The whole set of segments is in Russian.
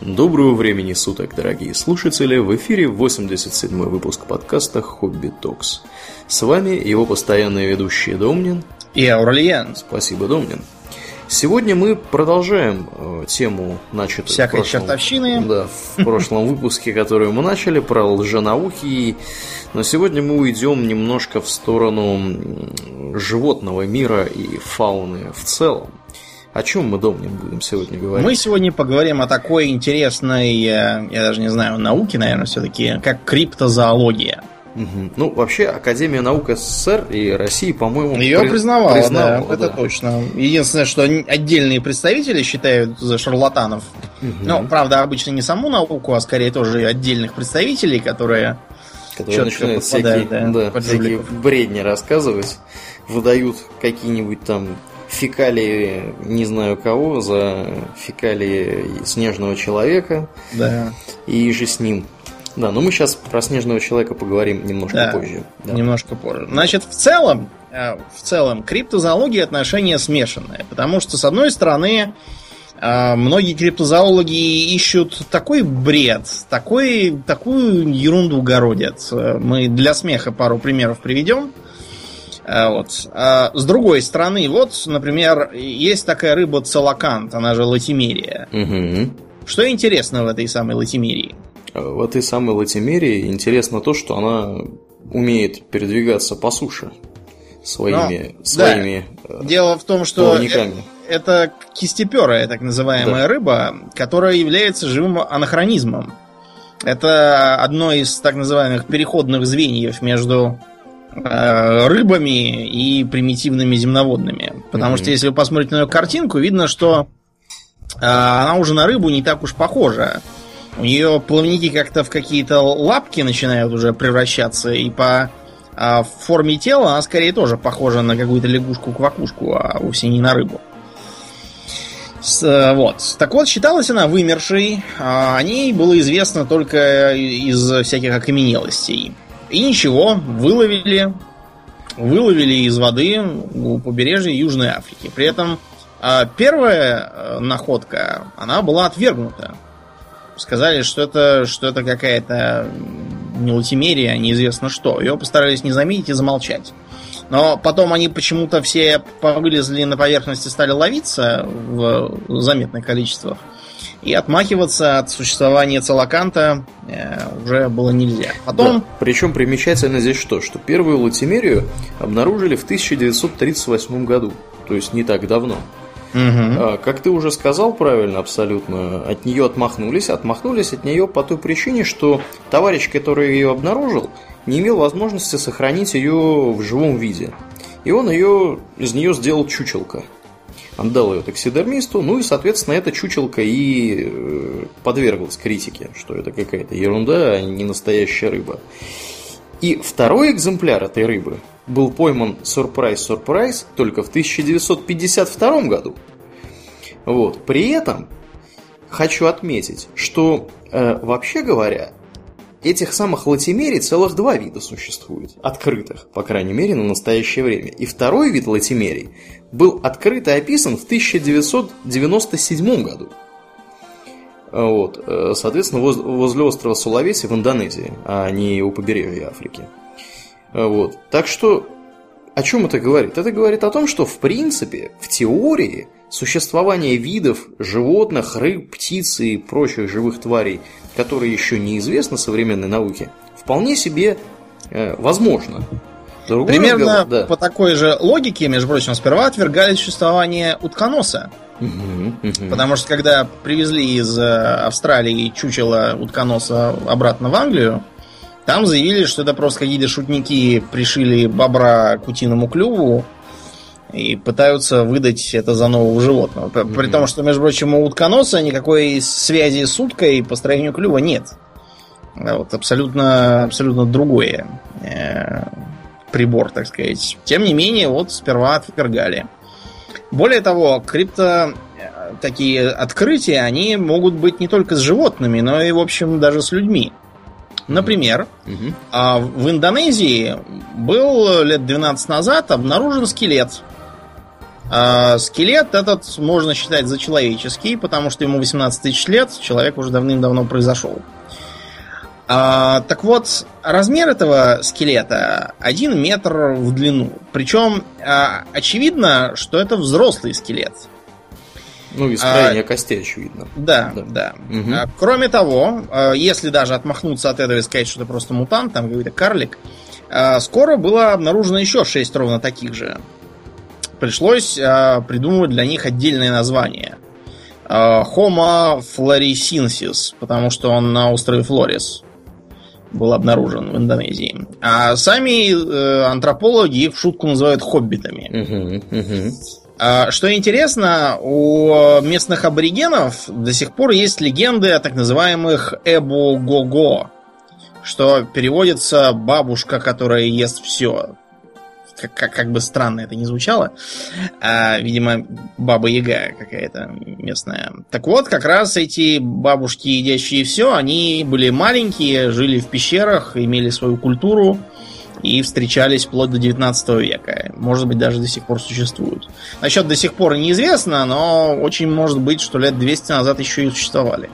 Доброго времени суток, дорогие слушатели! В эфире 87-й выпуск подкаста «Хобби Токс». С вами его постоянные ведущие Домнин и Аурлиен. Спасибо, Домнин. Сегодня мы продолжаем э, тему, начатую Всякой в прошлом, чертовщины. Да, в прошлом выпуске, которую мы начали, про лженауки. Но сегодня мы уйдем немножко в сторону животного мира и фауны в целом. О чем мы, Домнин, будем сегодня говорить? Мы сегодня поговорим о такой интересной, э, я даже не знаю, науке, наверное, все-таки, как криптозоология. Угу. Ну, вообще, Академия наук СССР и России, по-моему, ее при... признавала, признавала, да, да, это точно. Единственное, что отдельные представители считают за шарлатанов. Угу. Ну, правда, обычно не саму науку, а скорее тоже отдельных представителей, которые которые начинают всякие, да, да, всякие бредни рассказывать, выдают какие-нибудь там фекалии не знаю кого за фекалии снежного человека. Да. И же с ним. Да, но мы сейчас про снежного человека поговорим немножко да, позже. Да. Немножко позже. Значит, в целом, э, в целом, криптозоология отношения смешанные. Потому что, с одной стороны, э, многие криптозоологи ищут такой бред, такой, такую ерунду городят. Мы для смеха пару примеров приведем. Э, вот. А с другой стороны, вот, например, есть такая рыба целокант, она же латимерия. Угу. Что интересно в этой самой латимерии? В этой самой латимерии интересно то, что она умеет передвигаться по суше своими, Но, своими да. Дело в том, что это, это кистеперая, так называемая да. рыба, которая является живым анахронизмом. Это одно из так называемых переходных звеньев между Э, рыбами и примитивными земноводными. Потому mm-hmm. что если вы посмотрите на ее картинку, видно, что э, она уже на рыбу не так уж похожа. У нее плавники как-то в какие-то лапки начинают уже превращаться, и по э, форме тела она скорее тоже похожа на какую-то лягушку-квакушку, а вовсе не на рыбу. С, вот. Так вот, считалась она вымершей. А о ней было известно только из всяких окаменелостей. И ничего, выловили, выловили из воды у побережья Южной Африки. При этом а, первая э, находка, она была отвергнута. Сказали, что это, что это какая-то не латимерия, неизвестно что. Ее постарались не заметить и замолчать. Но потом они почему-то все вылезли на поверхность и стали ловиться в заметных количествах. И отмахиваться от существования целоканта э, уже было нельзя. Потом... Да. Причем примечательно здесь что? Что первую латимерию обнаружили в 1938 году. То есть не так давно. Угу. Как ты уже сказал правильно, абсолютно, от нее отмахнулись. Отмахнулись от нее по той причине, что товарищ, который ее обнаружил, не имел возможности сохранить ее в живом виде. И он ее, из нее сделал чучелка отдал ее таксидермисту, ну и, соответственно, эта чучелка и э, подверглась критике, что это какая-то ерунда, а не настоящая рыба. И второй экземпляр этой рыбы был пойман сюрприз-сюрприз только в 1952 году. Вот. При этом хочу отметить, что э, вообще говоря, этих самых латимерий целых два вида существует, открытых, по крайней мере, на настоящее время. И второй вид латимерий был открыт и описан в 1997 году. Вот. Э, соответственно, возле острова Сулавеси в Индонезии, а не у побережья Африки. Э, вот. Так что, о чем это говорит? Это говорит о том, что в принципе, в теории, существование видов, животных, рыб, птиц и прочих живых тварей, которые еще неизвестны современной науке, вполне себе э, возможно. Другой Примерно разговор, да. по такой же логике, между прочим, сперва отвергали существование утконоса. Потому что когда привезли из э, Австралии чучело утконоса обратно в Англию, там заявили, что это просто какие-то шутники пришили бобра к утиному клюву и пытаются выдать это за нового животного. При том, что, между прочим, у утконоса никакой связи с уткой по строению клюва нет. Вот, абсолютно, абсолютно другое э, прибор, так сказать. Тем не менее, вот сперва отвергали. Более того, крипто э, такие открытия, они могут быть не только с животными, но и, в общем, даже с людьми. Например, mm-hmm. в Индонезии был лет 12 назад обнаружен скелет. А скелет этот можно считать за человеческий, потому что ему 18 тысяч лет, человек уже давным-давно произошел. А, так вот, размер этого скелета 1 метр в длину. Причем а, очевидно, что это взрослый скелет. Ну, из строения а, костей, очевидно. Да, да. да. Угу. А, кроме того, а, если даже отмахнуться от этого и сказать, что это просто мутант, там какой-то карлик, а, скоро было обнаружено еще 6 ровно таких же. Пришлось а, придумывать для них отдельное название. А, Homo florisensis, потому что он на острове Флорис был обнаружен в Индонезии. А сами э, антропологи в шутку называют хоббитами. А, что интересно, у местных аборигенов до сих пор есть легенды о так называемых Эбу-Го-Го, что переводится «бабушка, которая ест все» как, как, как бы странно это не звучало. А, видимо, баба Яга какая-то местная. Так вот, как раз эти бабушки, едящие все, они были маленькие, жили в пещерах, имели свою культуру и встречались вплоть до 19 века. Может быть, даже до сих пор существуют. Насчет до сих пор неизвестно, но очень может быть, что лет 200 назад еще и существовали.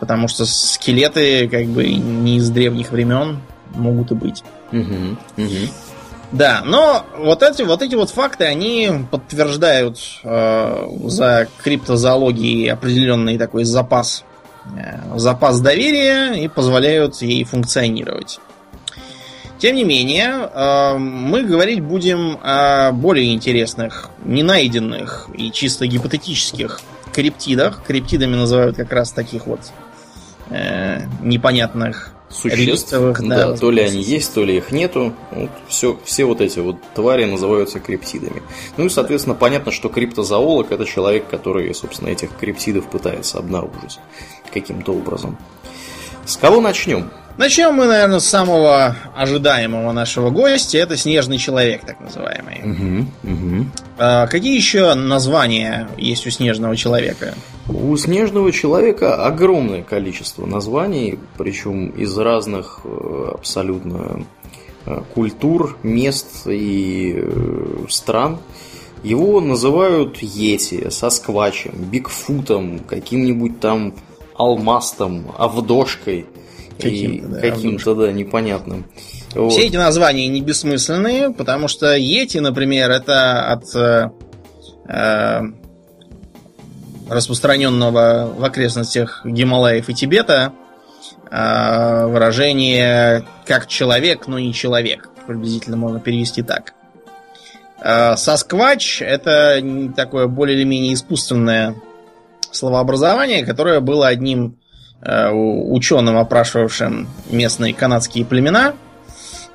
Потому что скелеты, как бы, не из древних времен могут и быть. Угу, угу. Да, но вот эти вот эти вот факты, они подтверждают э, за криптозоологией определенный такой запас, э, запас доверия и позволяют ей функционировать. Тем не менее, э, мы говорить будем о более интересных, ненайденных и чисто гипотетических криптидах. Криптидами называют как раз таких вот э, непонятных существ. Да, да, то ли они есть, то ли их нету. Вот все, все вот эти вот твари называются криптидами. Ну и, соответственно, понятно, что криптозоолог это человек, который, собственно, этих криптидов пытается обнаружить каким-то образом. С кого начнем? Начнем мы, наверное, с самого ожидаемого нашего гостя. Это снежный человек, так называемый. Угу, угу. А, какие еще названия есть у снежного человека? У снежного человека огромное количество названий, причем из разных э, абсолютно э, культур, мест и э, стран. Его называют Йети, Сосквачем, Бигфутом, каким-нибудь там Алмастом, Авдошкой – каким-то, да, каким-то да, непонятным. Вот. Все эти названия не бессмысленные, потому что Йети, например, это от э, э, распространенного в окрестностях Гималаев и Тибета э, выражение как человек, но не человек. Приблизительно можно перевести так. Э, Сосквач это такое более или менее искусственное словообразование, которое было одним Э, ученым, опрашивавшим местные канадские племена,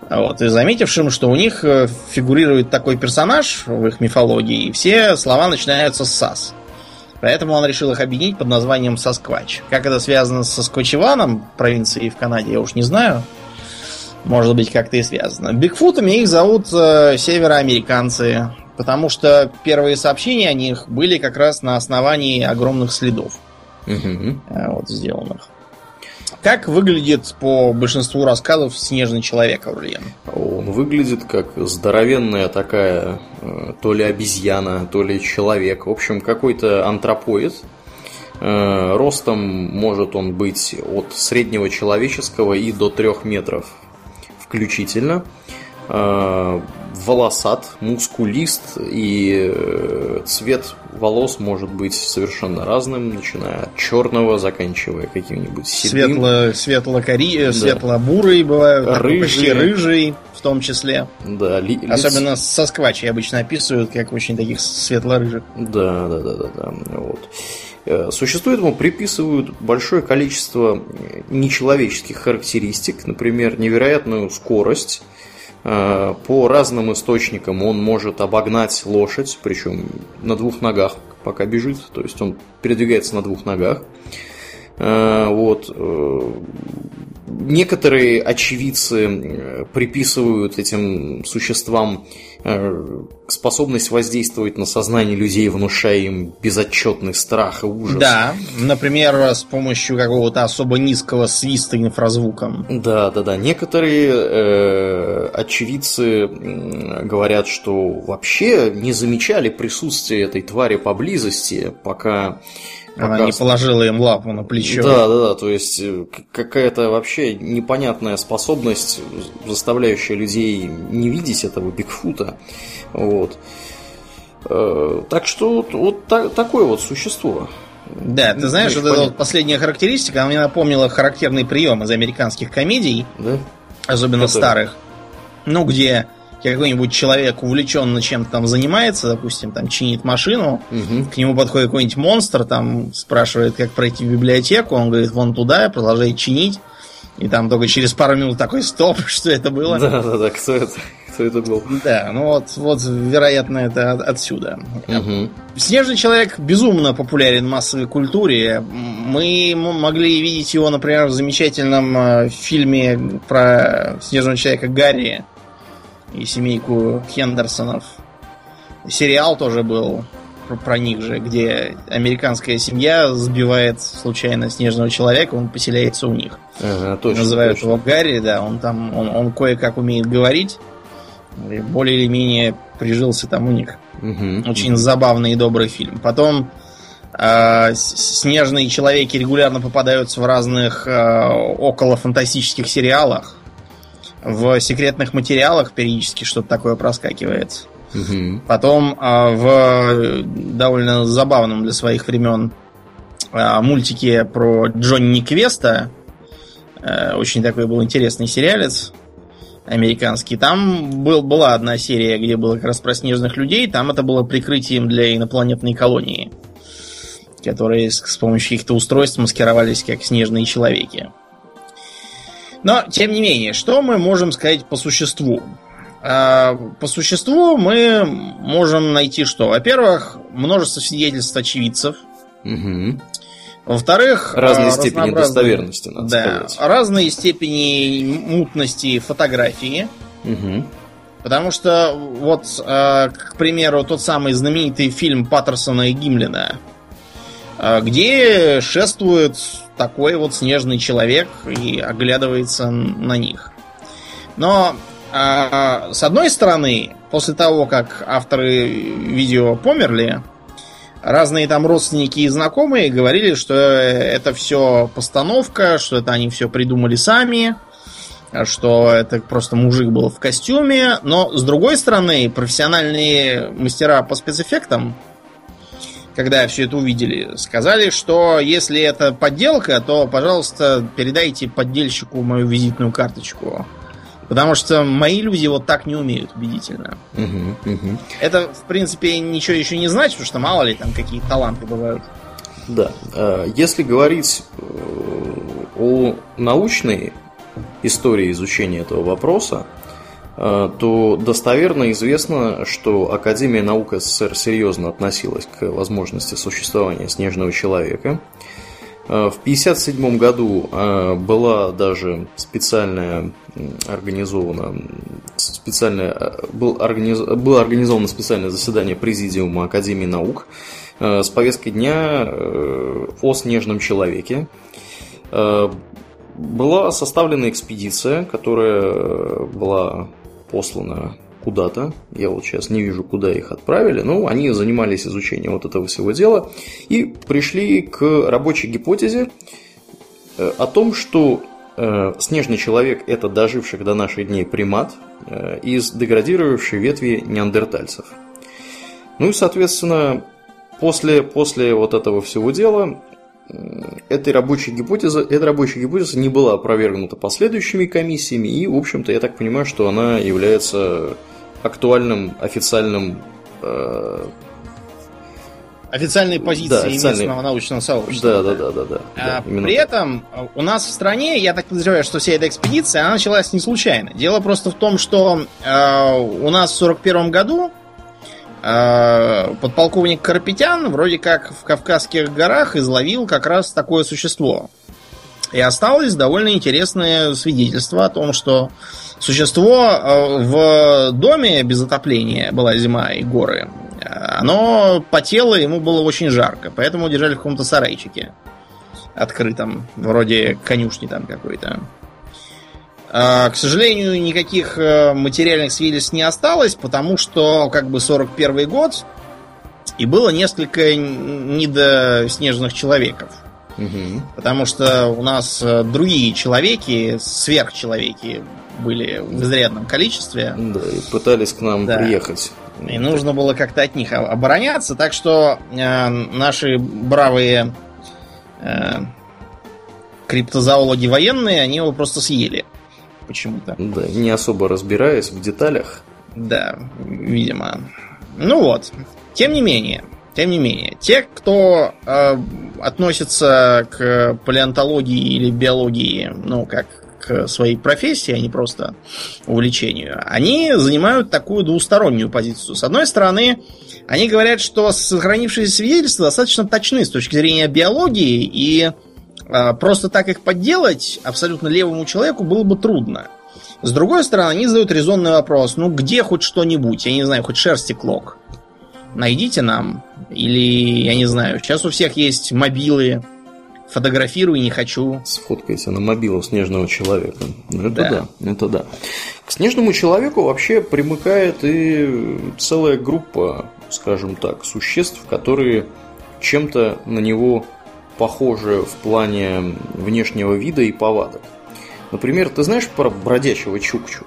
вот, и заметившим, что у них э, фигурирует такой персонаж в их мифологии, и все слова начинаются с «сас». Поэтому он решил их объединить под названием Сосквач. Как это связано со Сквачеваном, провинции в Канаде, я уж не знаю. Может быть, как-то и связано. Бигфутами их зовут э, североамериканцы, потому что первые сообщения о них были как раз на основании огромных следов угу. вот, сделанных. Как выглядит по большинству рассказов снежный человек, Аурлиен? Он выглядит как здоровенная такая, э, то ли обезьяна, то ли человек. В общем, какой-то антропоид. Э, ростом может он быть от среднего человеческого и до трех метров включительно волосат, мускулист, и э, цвет волос может быть совершенно разным, начиная от черного, заканчивая каким-нибудь седым. Светло, светло-кори, э, да. светло-бурый бывают, рыжий. почти рыжий в том числе. Да, ли, Особенно со сквачей обычно описывают, как очень таких светло-рыжих. Да, да, да, да, да. Вот. Э, существует ему приписывают большое количество нечеловеческих характеристик, например, невероятную скорость, Э, по разным источникам он может обогнать лошадь, причем на двух ногах, пока бежит, то есть он передвигается на двух ногах. Э, вот. Э, некоторые очевидцы приписывают этим существам способность воздействовать на сознание людей, внушая им безотчетный страх и ужас. Да, например, с помощью какого-то особо низкого свиста инфразвуком. Да, да, да. Некоторые э, очевидцы говорят, что вообще не замечали присутствие этой твари поблизости, пока она не положила им лапу на плечо. Да, да, да. То есть э, какая-то вообще непонятная способность, заставляющая людей не видеть этого Бигфута. Вот. Э, так что вот так, такое вот существо. Да, ты знаешь, вот эта вот последняя характеристика, она мне напомнила характерный прием из американских комедий, да? особенно Который? старых. Ну, где какой-нибудь человек увлеченно чем-то там занимается, допустим, там чинит машину, угу. к нему подходит какой-нибудь монстр, там спрашивает, как пройти в библиотеку, он говорит, вон туда, продолжает чинить, и там только через пару минут такой стоп, что это было. Да, да, да, кто это? Кто это был? Да, ну вот, вот вероятно, это от, отсюда. Угу. Снежный человек безумно популярен в массовой культуре. Мы могли видеть его, например, в замечательном э, фильме про снежного человека Гарри и семейку Хендерсонов. Сериал тоже был про, них же, где американская семья сбивает случайно снежного человека, он поселяется у них. Ага, точно, Называют точно. его Гарри, да, он там, он, он кое-как умеет говорить, более или менее прижился там у них. Угу, Очень угу. забавный и добрый фильм. Потом э, снежные человеки регулярно попадаются в разных э, около фантастических сериалах в секретных материалах периодически что-то такое проскакивает. Угу. Потом а, в довольно забавном для своих времен а, мультике про Джонни Квеста, а, очень такой был интересный сериалец американский. Там был, была одна серия, где было как раз про снежных людей. Там это было прикрытием для инопланетной колонии, которые с, с помощью каких-то устройств маскировались как снежные человеки. Но, тем не менее, что мы можем сказать по существу? А, по существу мы можем найти что? Во-первых, множество свидетельств очевидцев. Угу. Во-вторых, разные степени достоверности, надо да, сказать. разные степени мутности фотографии. Угу. Потому что, вот, а, к примеру, тот самый знаменитый фильм Паттерсона и Гимлина, а, где шествует такой вот снежный человек и оглядывается на них. Но э, с одной стороны, после того, как авторы видео померли, разные там родственники и знакомые говорили, что это все постановка, что это они все придумали сами, что это просто мужик был в костюме. Но с другой стороны, профессиональные мастера по спецэффектам когда все это увидели, сказали, что если это подделка, то, пожалуйста, передайте поддельщику мою визитную карточку. Потому что мои люди вот так не умеют убедительно. Угу, угу. Это, в принципе, ничего еще не значит, потому что мало ли там какие таланты бывают. Да. Э, если говорить э, о научной истории изучения этого вопроса, то достоверно известно, что Академия наук СССР серьезно относилась к возможности существования снежного человека. Э, в 1957 году э, была даже специальная организована специальное, был организ, было организовано специальное заседание Президиума Академии наук с повесткой дня о снежном человеке. Была составлена экспедиция, которая была послано куда-то. Я вот сейчас не вижу, куда их отправили. Но они занимались изучением вот этого всего дела и пришли к рабочей гипотезе э, о том, что э, снежный человек это доживший до наших дней примат э, из деградировавшей ветви неандертальцев. Ну и, соответственно, после, после вот этого всего дела этой рабочей гипотезы, эта рабочая гипотеза не была опровергнута последующими комиссиями, и, в общем-то, я так понимаю, что она является актуальным официальным э... официальной позицией да, официальной... местного научного сообщества. Да, да, да, да, да. А, да при этом у нас в стране, я так подозреваю, что вся эта экспедиция, она началась не случайно. Дело просто в том, что э, у нас в 41 году а, подполковник Карпетян вроде как в Кавказских горах изловил как раз такое существо. И осталось довольно интересное свидетельство о том, что существо э, в доме без отопления, была зима и горы, оно потело, ему было очень жарко, поэтому держали в каком-то сарайчике открытом, вроде конюшни там какой-то. А, к сожалению, никаких э, материальных свидетельств не осталось, потому что как бы 41 год, и было несколько недоснежных человеков. Угу. Потому что у нас э, другие человеки, сверхчеловеки, были в изрядном количестве. Да, и пытались к нам да. приехать. И нужно было как-то от них обороняться, так что э, наши бравые э, криптозоологи военные, они его просто съели. Почему-то. Да, не особо разбираясь в деталях. Да, видимо. Ну вот. Тем не менее, тем не менее, те, кто э, относится к палеонтологии или биологии, ну, как к своей профессии, а не просто увлечению, они занимают такую двустороннюю позицию. С одной стороны, они говорят, что сохранившиеся свидетельства достаточно точны с точки зрения биологии, и просто так их подделать абсолютно левому человеку было бы трудно. С другой стороны, они задают резонный вопрос, ну где хоть что-нибудь, я не знаю, хоть шерсти клок найдите нам. Или, я не знаю, сейчас у всех есть мобилы, фотографирую не хочу. Сфоткайся на мобилу снежного человека. Ну, это да. да, это да. К снежному человеку вообще примыкает и целая группа, скажем так, существ, которые чем-то на него похожи в плане внешнего вида и повадок. Например, ты знаешь про бродячего чукчу?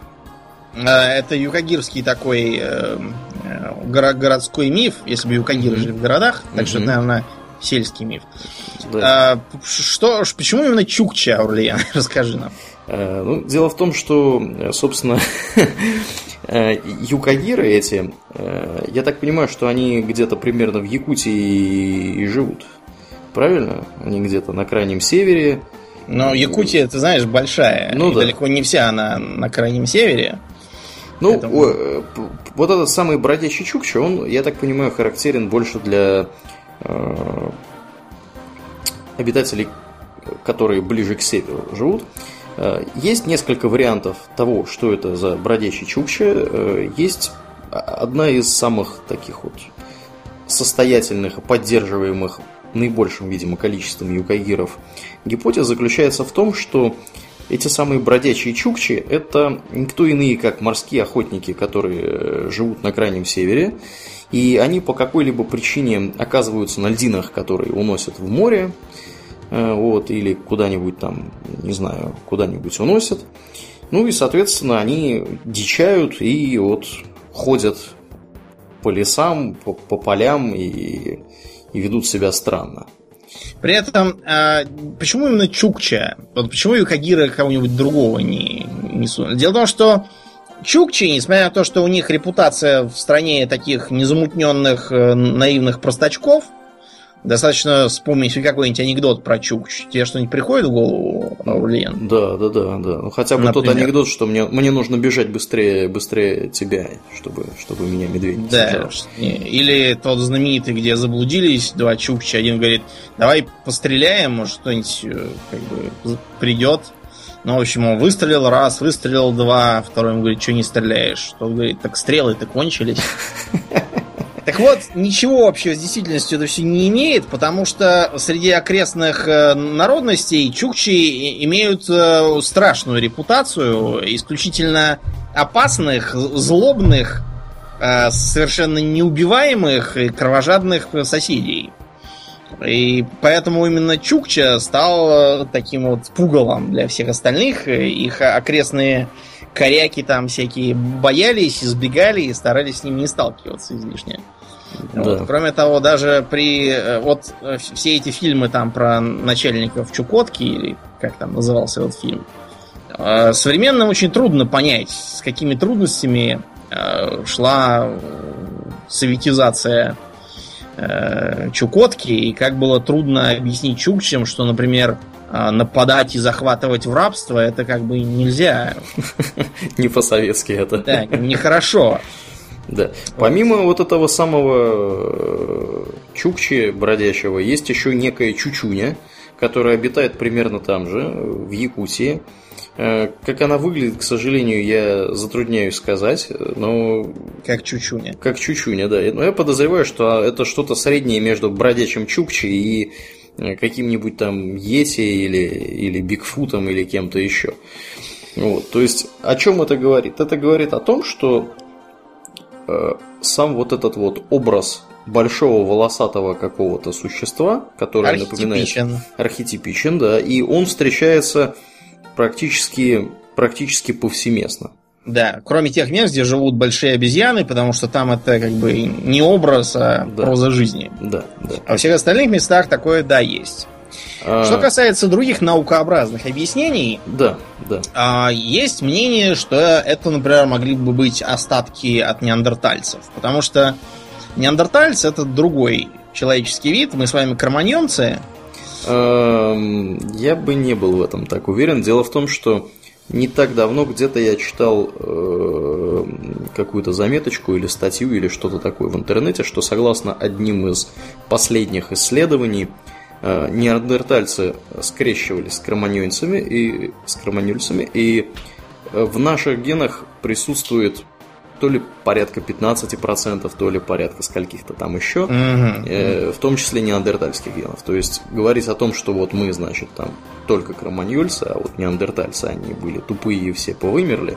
А, это юкагирский такой э, э городской миф, если бы юкагиры mm-hmm. жили в городах, так mm-hmm. что это, наверное, сельский миф. Да. А, что, почему именно Чукча, Аурлиан? Расскажи нам. А, ну, дело в том, что, собственно, юкагиры эти, я так понимаю, что они где-то примерно в Якутии и живут. Правильно? Они где-то на крайнем севере. Но Якутия, ты знаешь, большая. Ну, да. далеко не вся она на крайнем севере. Ну, Поэтому... Вот этот самый бродячий чукча, он, я так понимаю, характерен больше для э, обитателей, которые ближе к северу живут. Э, есть несколько вариантов того, что это за бродячий чукча. Э, есть одна из самых таких вот состоятельных, поддерживаемых наибольшим, видимо, количеством юкагиров гипотез заключается в том, что эти самые бродячие чукчи – это никто иные, как морские охотники, которые э, живут на крайнем севере, и они по какой-либо причине оказываются на льдинах, которые уносят в море, э, вот, или куда-нибудь там, не знаю, куда-нибудь уносят. Ну и, соответственно, они дичают и вот ходят по лесам, по, по полям и, и ведут себя странно. При этом, э, почему именно Чукча? Вот почему Юкагира кого-нибудь другого не, не сунули? Дело в том, что Чукчи, несмотря на то, что у них репутация в стране таких незамутненных, э, наивных простачков, Достаточно вспомнить какой-нибудь анекдот про Чукч. Тебе что-нибудь приходит в голову, Аурлиен? Да, да, да, да. Ну, хотя бы Например? тот анекдот, что мне, мне нужно бежать быстрее, быстрее тебя, чтобы, чтобы меня медведь Да. Или тот знаменитый, где заблудились два Чукча. Один говорит, давай постреляем, может, что-нибудь э, как бы придет. Ну, в общем, он выстрелил раз, выстрелил два, второй ему говорит, что не стреляешь? Тот говорит, так стрелы-то кончились. Так вот, ничего общего с действительностью это все не имеет, потому что среди окрестных э, народностей чукчи имеют э, страшную репутацию, исключительно опасных, злобных, э, совершенно неубиваемых и кровожадных соседей. И поэтому именно Чукча стал таким вот пугалом для всех остальных. Их окрестные коряки там всякие боялись, избегали и старались с ним не сталкиваться излишне. Да. Вот. Кроме того, даже при... Э, вот э, все эти фильмы там про начальников Чукотки, или как там назывался этот фильм, э, современным очень трудно понять, с какими трудностями шла советизация Чукотки, и как было трудно объяснить чукчам, что, например, нападать и захватывать в рабство это как бы нельзя. Не по-советски это. Да, нехорошо. Да. Помимо вот этого самого э, чукчи бродячего, есть еще некая чучуня, которая обитает примерно там же, в Якутии. Э, как она выглядит, к сожалению, я затрудняюсь сказать, но... Как чучуня. Как чучуня, да. Но я подозреваю, что это что-то среднее между бродячим чукчей и э, каким-нибудь там Йети или, или Бигфутом или кем-то еще. Вот, то есть, о чем это говорит? Это говорит о том, что сам вот этот вот образ большого волосатого какого-то существа, которое напоминает архетипичен, да, и он встречается практически, практически повсеместно. Да, кроме тех мест, где живут большие обезьяны, потому что там это как бы не образ, а да. проза жизни. Да, да. А во всех остальных местах такое, да, есть. А... Что касается других наукообразных объяснений, да, да. А, есть мнение, что это, например, могли бы быть остатки от неандертальцев, потому что неандертальцы это другой человеческий вид, мы с вами кроманьонцы, Эм, я бы не был в этом так уверен. Дело в том, что не так давно где-то я читал э, какую-то заметочку или статью или что-то такое в интернете, что согласно одним из последних исследований, э, неандертальцы скрещивались с кроманьонцами и с кроманьольцами, и э, в наших генах присутствует то ли порядка 15%, то ли порядка скольких-то там еще, угу. э, в том числе неандертальских генов. То есть говорить о том, что вот мы, значит, там только кроманьольцы, а вот неандертальцы, они были тупые и все повымерли.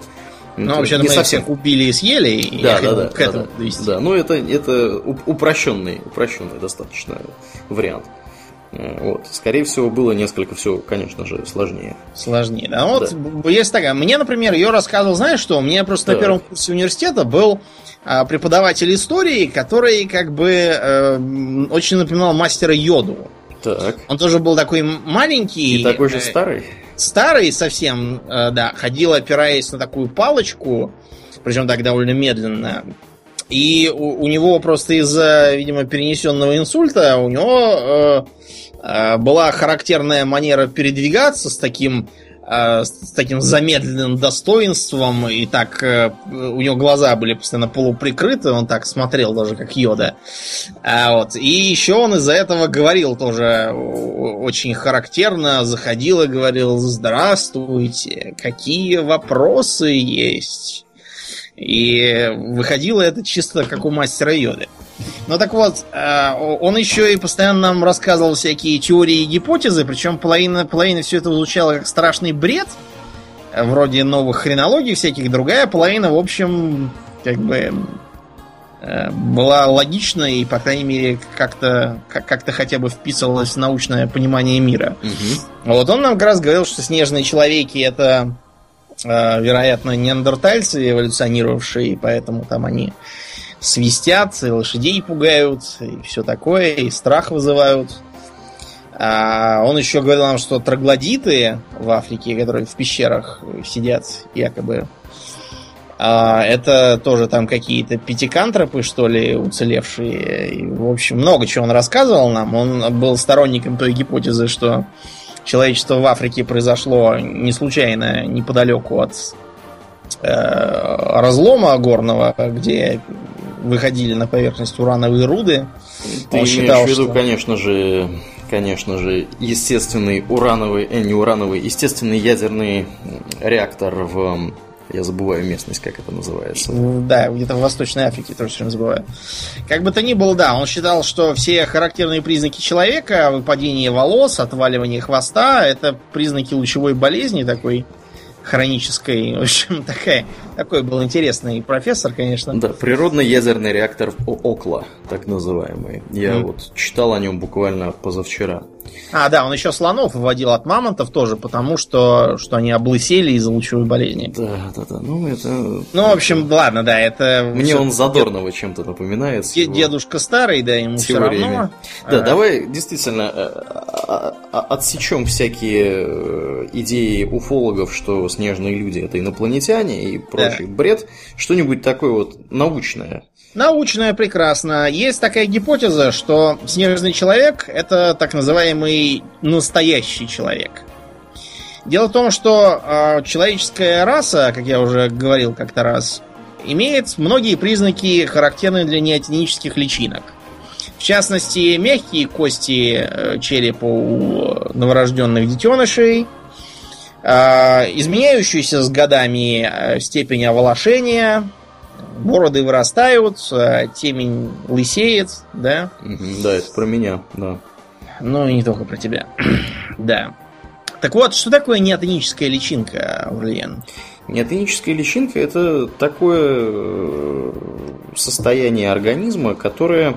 Ну, вообще не мы совсем убили и съели, и да, да, да, к этому да, довести. Да, ну это, это упрощенный, упрощенный достаточно вариант. Вот. Скорее всего, было несколько все, конечно же, сложнее. Сложнее, да. Вот да. есть такая. Мне, например, ее рассказывал, знаешь что? У меня просто так. на первом курсе университета был а, преподаватель истории, который как бы э, очень напоминал мастера Йоду. Так. Он тоже был такой маленький. И такой же э, старый. Старый совсем, э, да. Ходил, опираясь на такую палочку, причем так довольно медленно. И у, у него просто из-за, видимо, перенесенного инсульта у него э, Э, была характерная манера передвигаться с таким э, с таким замедленным достоинством, и так э, у него глаза были постоянно полуприкрыты, он так смотрел даже как Йода. А вот. И еще он из-за этого говорил тоже очень характерно, заходил и говорил «Здравствуйте, какие вопросы есть?» И выходило это чисто как у мастера Йоды. Ну так вот, э, он еще и постоянно нам рассказывал всякие теории и гипотезы, причем половина, половина все это звучало как страшный бред, э, вроде новых хренологий всяких, другая половина, в общем, как бы э, была логична и, по крайней мере, как-то как хотя бы вписывалась в научное понимание мира. Угу. Вот он нам как раз говорил, что снежные человеки это, вероятно, неандертальцы, эволюционировавшие, поэтому там они свистят, и лошадей пугают, и все такое, и страх вызывают. А он еще говорил нам, что троглодиты в Африке, которые в пещерах сидят, якобы, а, это тоже там какие-то пятикантропы, что ли, уцелевшие. И, в общем, много чего он рассказывал нам. Он был сторонником той гипотезы, что человечество в Африке произошло не случайно неподалеку от э, разлома горного, где выходили на поверхность урановые руды. Ты Он имеешь считал, в виду, что... конечно же, конечно же, естественный урановый, э, не урановый, естественный ядерный реактор в я забываю местность, как это называется. Да, где-то в Восточной Африке, тоже все забываю. Как бы то ни было, да, он считал, что все характерные признаки человека, выпадение волос, отваливание хвоста, это признаки лучевой болезни такой хронической. В общем, такая, такой был интересный профессор, конечно. Да, природный ядерный реактор Окла, так называемый. Я mm. вот читал о нем буквально позавчера. А, да, он еще слонов выводил от мамонтов тоже, потому что, что они облысели из-за лучевой болезни. Да, да, да. Ну, это... Ну, в общем, ладно, да, это... Мне он задорного чем-то напоминает. Дедушка старый, да, ему теориями. все равно. Да, а... давай действительно э, а, а, отсечем всякие э, идеи уфологов, что снежные люди это инопланетяне и прочий да. бред. Что-нибудь такое вот научное. Научная прекрасно. Есть такая гипотеза, что снежный человек это так называемый настоящий человек. Дело в том, что э, человеческая раса, как я уже говорил как-то раз, имеет многие признаки, характерные для неотенических личинок. В частности, мягкие кости э, черепа у новорожденных детенышей, а, изменяющуюся с годами э, степень оволошения, бороды вырастают, а темень лысеет, да? Да, это про меня, да. Ну и не только про тебя. да. Так вот, что такое неотоническая личинка, Аурлиен? Неотоническая личинка это такое э, состояние организма, которое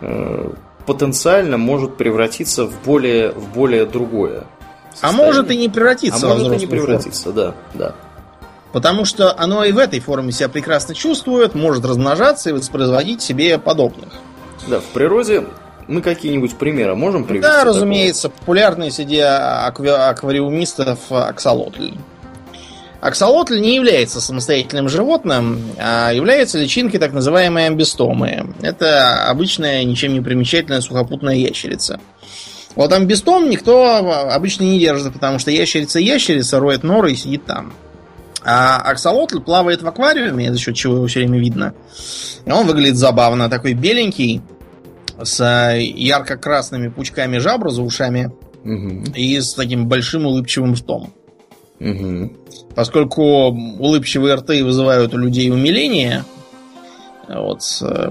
э, потенциально может превратиться в более, в более другое. А может и не превратиться. А может и не превратиться, да, да. Потому что оно и в этой форме себя прекрасно чувствует, может размножаться и воспроизводить себе подобных. Да, в природе мы какие-нибудь примеры можем привести? Да, разумеется, такого? популярный среди аква- аквариумистов аксолотль. Аксолотль не является самостоятельным животным, а является личинкой так называемой амбистомы. Это обычная, ничем не примечательная сухопутная ящерица. Вот амбистом никто обычно не держит, потому что ящерица ящерица роет норы и сидит там. А аксолотль плавает в аквариуме, за счет чего его все время видно. И он выглядит забавно, такой беленький, с э, ярко-красными пучками жабра за ушами угу. и с таким большим улыбчивым ртом. Угу. Поскольку улыбчивые рты вызывают у людей умиление, вот,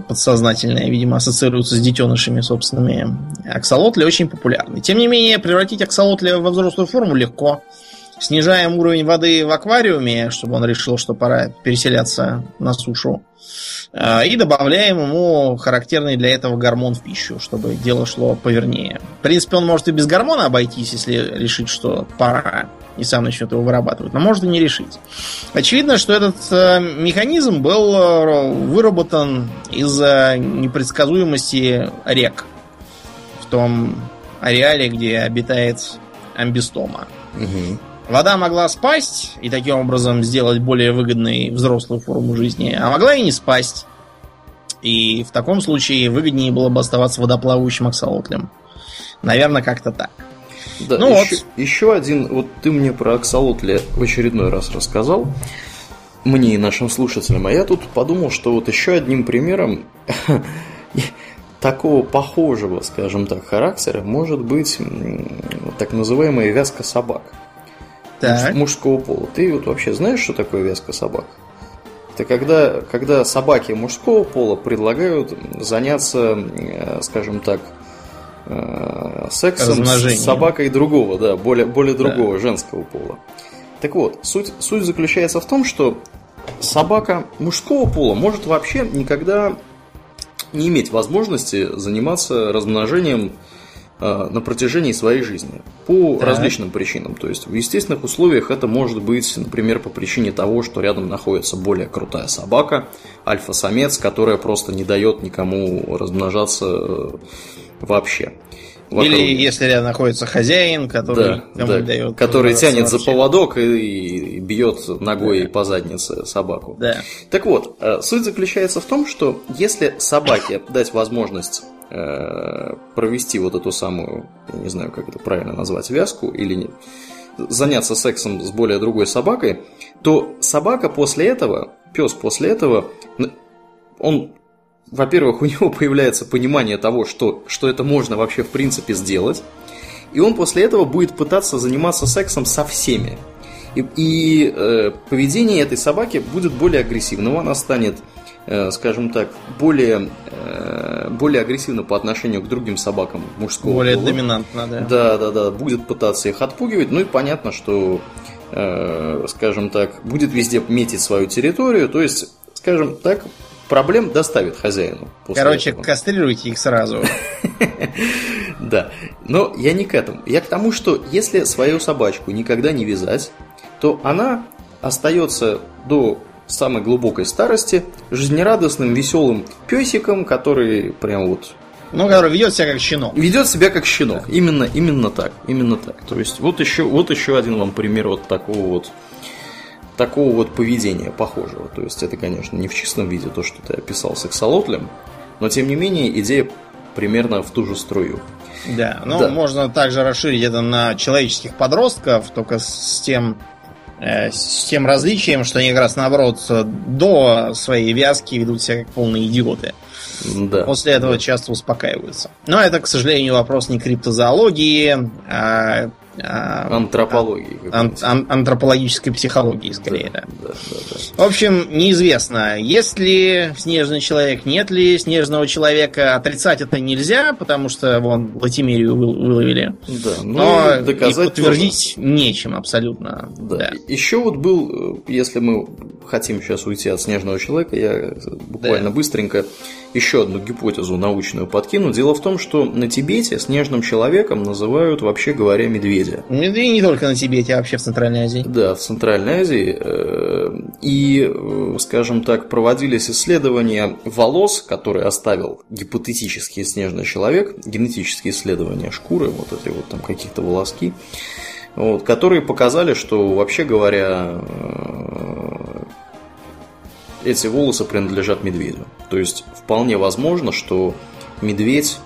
подсознательное, видимо, ассоциируются с детенышами собственными, аксолотли очень популярны. Тем не менее, превратить аксолотля во взрослую форму легко. Снижаем уровень воды в аквариуме, чтобы он решил, что пора переселяться на сушу. А, и добавляем ему характерный для этого гормон в пищу, чтобы дело шло повернее. В принципе, он может и без гормона обойтись, если решить, что пора, и сам начнет его вырабатывать, но может и не решить. Очевидно, что этот э, механизм был э, выработан из-за непредсказуемости рек в том ареале, где обитает амбистома. Угу. Вода могла спасть и таким образом сделать более выгодной взрослую форму жизни, а могла и не спасть. И в таком случае выгоднее было бы оставаться водоплавающим аксолотлем. Наверное, как-то так. Да, ну еще, вот. еще один, вот ты мне про аксолотля в очередной раз рассказал, мне и нашим слушателям, а я тут подумал, что вот еще одним примером такого похожего, скажем так, характера может быть так называемая вязка собак так. мужского пола. Ты вот вообще знаешь, что такое вязка собак? Это когда, когда собаки мужского пола предлагают заняться, э, скажем так, э, сексом с собакой другого, да, более, более другого да. женского пола. Так вот, суть, суть заключается в том, что собака мужского пола может вообще никогда не иметь возможности заниматься размножением на протяжении своей жизни по так. различным причинам. То есть в естественных условиях это может быть, например, по причине того, что рядом находится более крутая собака, альфа-самец, которая просто не дает никому размножаться э, вообще. Вокруг. Или если рядом находится хозяин, который да, да, дает. Который тянет вообще. за поводок и, и бьет ногой да. по заднице собаку. Да. Так вот, э, суть заключается в том, что если собаке дать возможность Э, провести вот эту самую, я не знаю, как это правильно назвать, вязку или не, заняться сексом с более другой собакой, то собака после этого, пес после этого, он, во-первых, у него появляется понимание того, что, что это можно вообще в принципе сделать, и он после этого будет пытаться заниматься сексом со всеми. И, и э, поведение этой собаки будет более агрессивным, она станет Э, скажем так, более, э, более агрессивно по отношению к другим собакам мужского Более пола. доминантно, да. Да, да, да, будет пытаться их отпугивать. Ну и понятно, что, э, скажем так, будет везде метить свою территорию. То есть, скажем так, проблем доставит хозяину. Короче, этого. кастрируйте их сразу. Да. Но я не к этому. Я к тому, что если свою собачку никогда не вязать, то она остается до самой глубокой старости жизнерадостным, веселым песиком, который прям вот ну, который ведет себя как щенок. Ведет себя как щенок. Да. Именно, именно так. Именно так. То есть, вот еще, вот еще один вам пример вот такого вот такого вот поведения похожего. То есть, это, конечно, не в чистом виде то, что ты описал с эксолотлем, но, тем не менее, идея примерно в ту же струю. Да, ну, да. можно также расширить это на человеческих подростков, только с тем с тем различием, что они как раз наоборот до своей вязки ведут себя как полные идиоты. Да. После этого да. часто успокаиваются. Но это, к сожалению, вопрос не криптозоологии, а а, антропологии. Ан- ан- антропологической психологии, скорее, да. Да, да, да. В общем, неизвестно, есть ли снежный человек, нет ли снежного человека. Отрицать это нельзя, потому что вон Латимерию выловили. Да, ну но доказать и подтвердить тоже. нечем абсолютно. Да. да. Еще вот был, если мы хотим сейчас уйти от снежного человека, я буквально да. быстренько еще одну гипотезу научную подкину. Дело в том, что на Тибете снежным человеком называют, вообще говоря, медведя. И не только на Тибете, а вообще в Центральной Азии. Да, в Центральной Азии. Э, и, э, скажем так, проводились исследования волос, которые оставил гипотетический снежный человек, генетические исследования шкуры, вот эти вот там каких-то волоски, вот, которые показали, что, вообще говоря, э, эти волосы принадлежат медведю. То есть вполне возможно, что медведь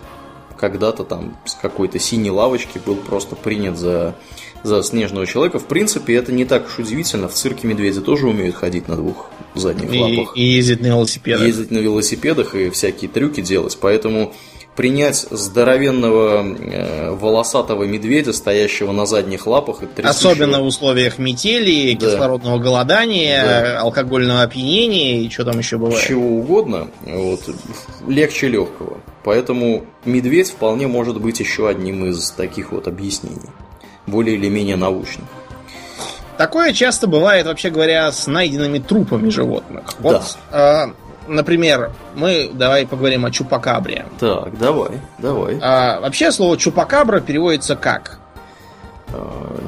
когда-то там с какой-то синей лавочки был просто принят за, за снежного человека. В принципе, это не так уж удивительно. В цирке медведи тоже умеют ходить на двух задних и, лапах. И ездить на велосипедах. Ездить на велосипедах и всякие трюки делать. Поэтому принять здоровенного э, волосатого медведя, стоящего на задних лапах. И трясущего... Особенно в условиях метели, да. кислородного голодания, да. алкогольного опьянения и что там еще бывает. Чего угодно, вот, легче легкого. Поэтому медведь вполне может быть еще одним из таких вот объяснений, более или менее научных. Такое часто бывает, вообще говоря, с найденными трупами животных. Вот да. э, например, мы давай поговорим о чупакабре. Так, давай, давай. А, вообще слово чупакабра переводится как? А,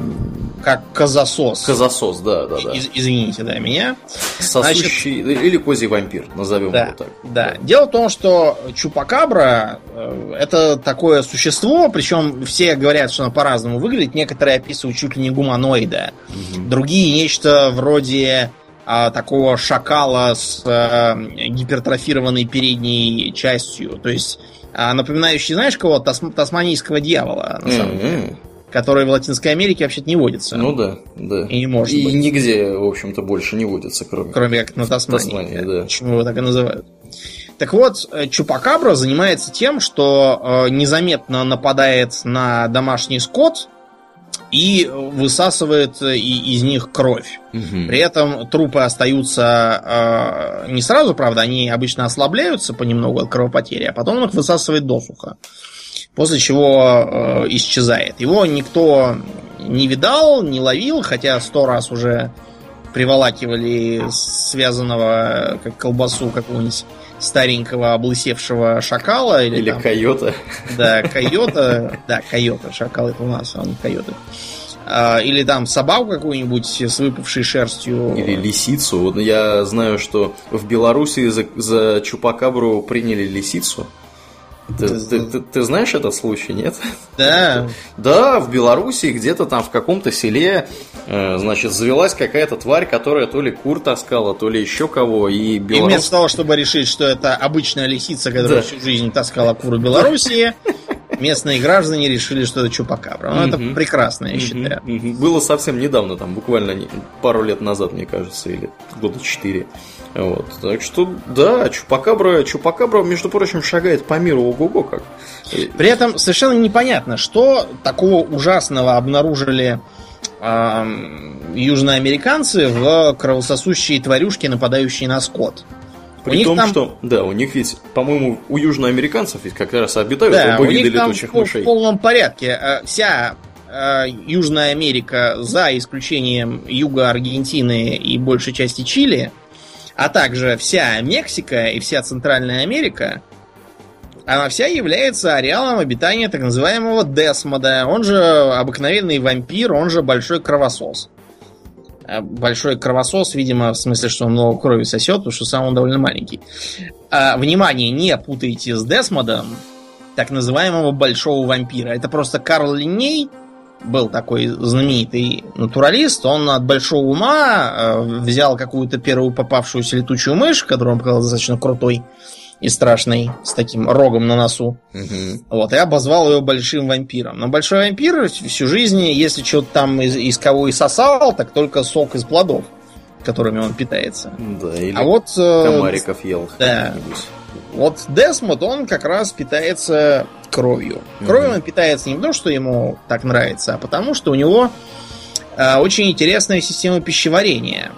как казасос. Казасос, да, да, да. Из, извините, да, меня. Сосущий Значит, или козий вампир, назовем да, его так. Да. да. Дело в том, что чупакабра э, это такое существо, причем все говорят, что оно по-разному выглядит. Некоторые описывают чуть ли не гуманоида, угу. другие нечто вроде а, такого шакала с а, гипертрофированной передней частью. То есть а, напоминающий, знаешь, кого? Тас, тасманийского дьявола, на самом деле. Который в Латинской Америке вообще-то не водится. Ну да, да. И не может И быть. нигде, в общем-то, больше не водится, кроме, кроме как на Тасмании. Тасмании да. Почему его так и называют? Так вот, э, Чупакабра занимается тем, что э, незаметно нападает на домашний скот, и высасывает э, из них кровь. Угу. При этом трупы остаются э, не сразу, правда, они обычно ослабляются понемногу от кровопотери, а потом он их высасывает досуха. После чего э, исчезает. Его никто не видал, не ловил, хотя сто раз уже приволакивали связанного, как колбасу какого-нибудь старенького облысевшего шакала. Или, или там, койота. Да, койота. Да, койота. Шакал это у нас, а не койоты. А, или там собаку какую-нибудь с выпавшей шерстью. Или лисицу. Вот я знаю, что в Беларуси за, за чупакабру приняли лисицу. Ты, ты, ты, ты знаешь этот случай, нет? Да. Да, в Беларуси где-то там в каком-то селе, э, значит, завелась какая-то тварь, которая то ли кур таскала, то ли еще кого. И, Белорус... и вместо того, чтобы решить, что это обычная лисица, которая да. всю жизнь таскала куры в Беларуси, местные граждане решили, что это чупакабра. Ну, это прекрасно, я считаю. Было совсем недавно, там, буквально пару лет назад, мне кажется, или года четыре. Вот. Так что, да, Чупакабра, Чупакабра, между прочим, шагает по миру ого-го как. При этом совершенно непонятно, что такого ужасного обнаружили э, южноамериканцы в кровососущей тварюшке, нападающей на скот. При у том, там... что, да, у них ведь, по-моему, у южноамериканцев ведь как раз обитают да, оба вида летучих там мышей. в полном порядке. Э, вся э, Южная Америка, за исключением юга Аргентины и большей части Чили, а также вся Мексика и вся Центральная Америка, она вся является ареалом обитания так называемого Десмода. Он же обыкновенный вампир, он же большой кровосос. А большой кровосос, видимо, в смысле, что он много крови сосет, потому что сам он довольно маленький. А, внимание, не путайте с Десмодом, так называемого большого вампира. Это просто Карл Линней, был такой знаменитый натуралист, он от большого ума э, взял какую-то первую попавшуюся летучую мышь, которую он показал достаточно крутой и страшной, с таким рогом на носу. Угу. Вот, и обозвал ее большим вампиром. Но большой вампир всю жизнь, если что-то там из, из кого и сосал, так только сок из плодов, которыми он питается. Да, или а вот, э, комариков ел. Да. Вот Десмот, он как раз питается кровью. Кровью mm-hmm. он питается не потому, что ему так нравится, а потому, что у него э, очень интересная система пищеварения.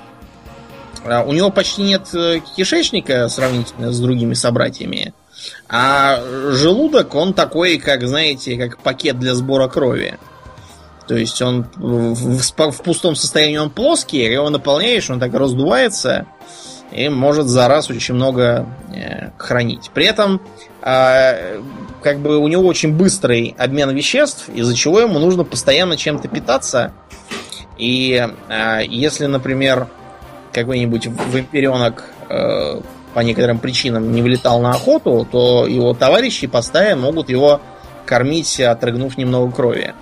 Э, у него почти нет э, кишечника сравнительно с другими собратьями. А желудок, он такой, как, знаете, как пакет для сбора крови. То есть он в, в пустом состоянии он плоский, его наполняешь, он так раздувается и может за раз очень много э, хранить. При этом э, как бы у него очень быстрый обмен веществ, из-за чего ему нужно постоянно чем-то питаться. И э, если, например, какой-нибудь вампиренок э, по некоторым причинам не вылетал на охоту, то его товарищи по стае могут его кормить, отрыгнув немного крови.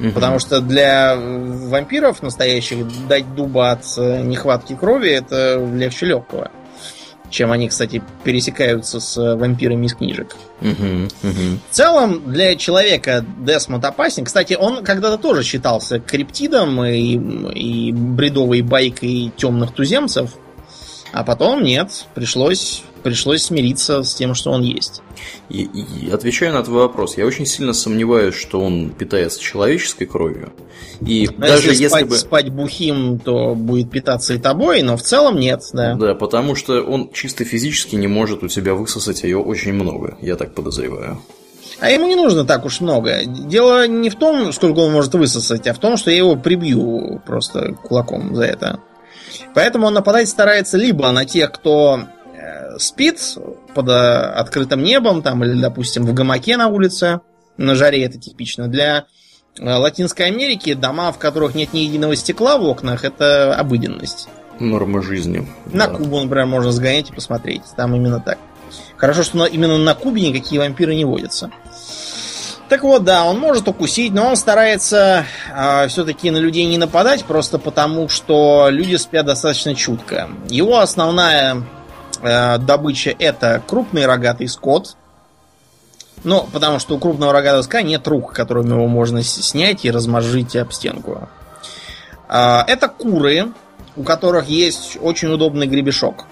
Угу. Потому что для вампиров настоящих дать дуба от э, нехватки крови это легче легкого. Чем они, кстати, пересекаются с вампирами из книжек. Угу, угу. В целом, для человека Десмонд опасен. Кстати, он когда-то тоже считался криптидом и, и бредовой байкой темных туземцев. А потом нет, пришлось, пришлось смириться с тем, что он есть. И, и отвечая на твой вопрос, я очень сильно сомневаюсь, что он питается человеческой кровью. И но даже если, если спать, бы... спать бухим, то будет питаться и тобой, но в целом нет, да. Да, потому что он чисто физически не может у тебя высосать ее очень много, я так подозреваю. А ему не нужно так уж много. Дело не в том, сколько он может высосать, а в том, что я его прибью просто кулаком за это. Поэтому он нападать старается либо на тех, кто э, спит под э, открытым небом, там, или, допустим, в гамаке на улице. На жаре это типично. Для э, Латинской Америки дома, в которых нет ни единого стекла в окнах, это обыденность. Норма жизни. На да. Кубу, например, можно сгонять и посмотреть. Там именно так. Хорошо, что именно на Кубе никакие вампиры не водятся. Так вот, да, он может укусить, но он старается э, а, все-таки на людей не нападать, просто потому, что люди спят достаточно чутко. Его основная э, добыча это крупный рогатый скот. Ну, потому что у крупного рогатого скота нет рук, которыми его можно снять и размозжить об стенку. Э, это куры, у которых есть очень удобный гребешок.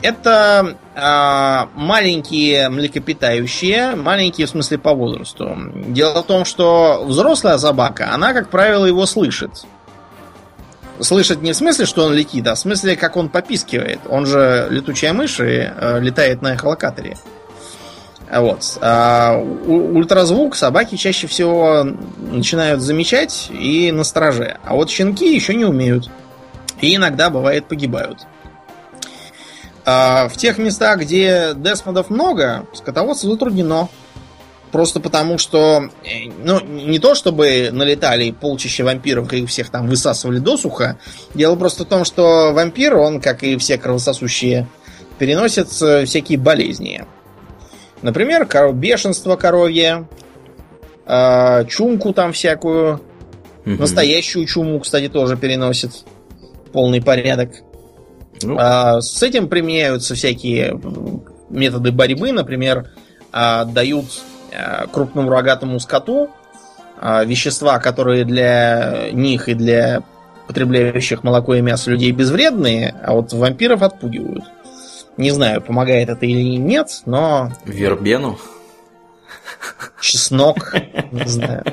Это маленькие млекопитающие, маленькие в смысле по возрасту. Дело в том, что взрослая собака, она, как правило, его слышит. Слышит не в смысле, что он летит, а в смысле, как он попискивает. Он же летучая мышь и э, летает на эхолокаторе. Вот. А ультразвук собаки чаще всего начинают замечать и на страже. А вот щенки еще не умеют. И иногда, бывает, погибают. А в тех местах, где десмодов много, скотоводство затруднено. Просто потому, что, э, ну, не то чтобы налетали полчища вампиров и их всех там высасывали досуха. Дело просто в том, что вампир, он, как и все кровососущие, переносит э, всякие болезни. Например, коров, бешенство коровье, э, чумку там всякую. Угу. Настоящую чуму, кстати, тоже переносит. Полный порядок. Ну. А, с этим применяются всякие методы борьбы. Например, а, дают а, крупному рогатому скоту а, вещества, которые для них и для потребляющих молоко и мясо людей безвредные, а вот вампиров отпугивают. Не знаю, помогает это или нет, но... Вербену? Чеснок, не знаю.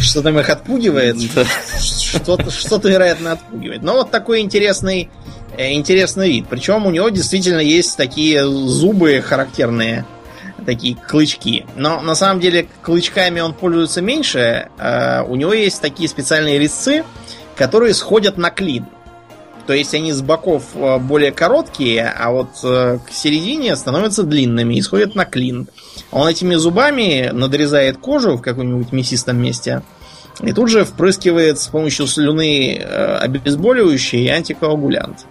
Что там их отпугивает? Что-то, что-то, вероятно, отпугивает. Но вот такой интересный интересный вид. Причем у него действительно есть такие зубы характерные, такие клычки. Но на самом деле клычками он пользуется меньше. Э, у него есть такие специальные резцы, которые сходят на клин. То есть они с боков э, более короткие, а вот к середине становятся длинными и сходят на клин. Он этими зубами надрезает кожу в каком-нибудь мясистом месте и тут же впрыскивает с помощью слюны обезболивающий и антикоагулянт.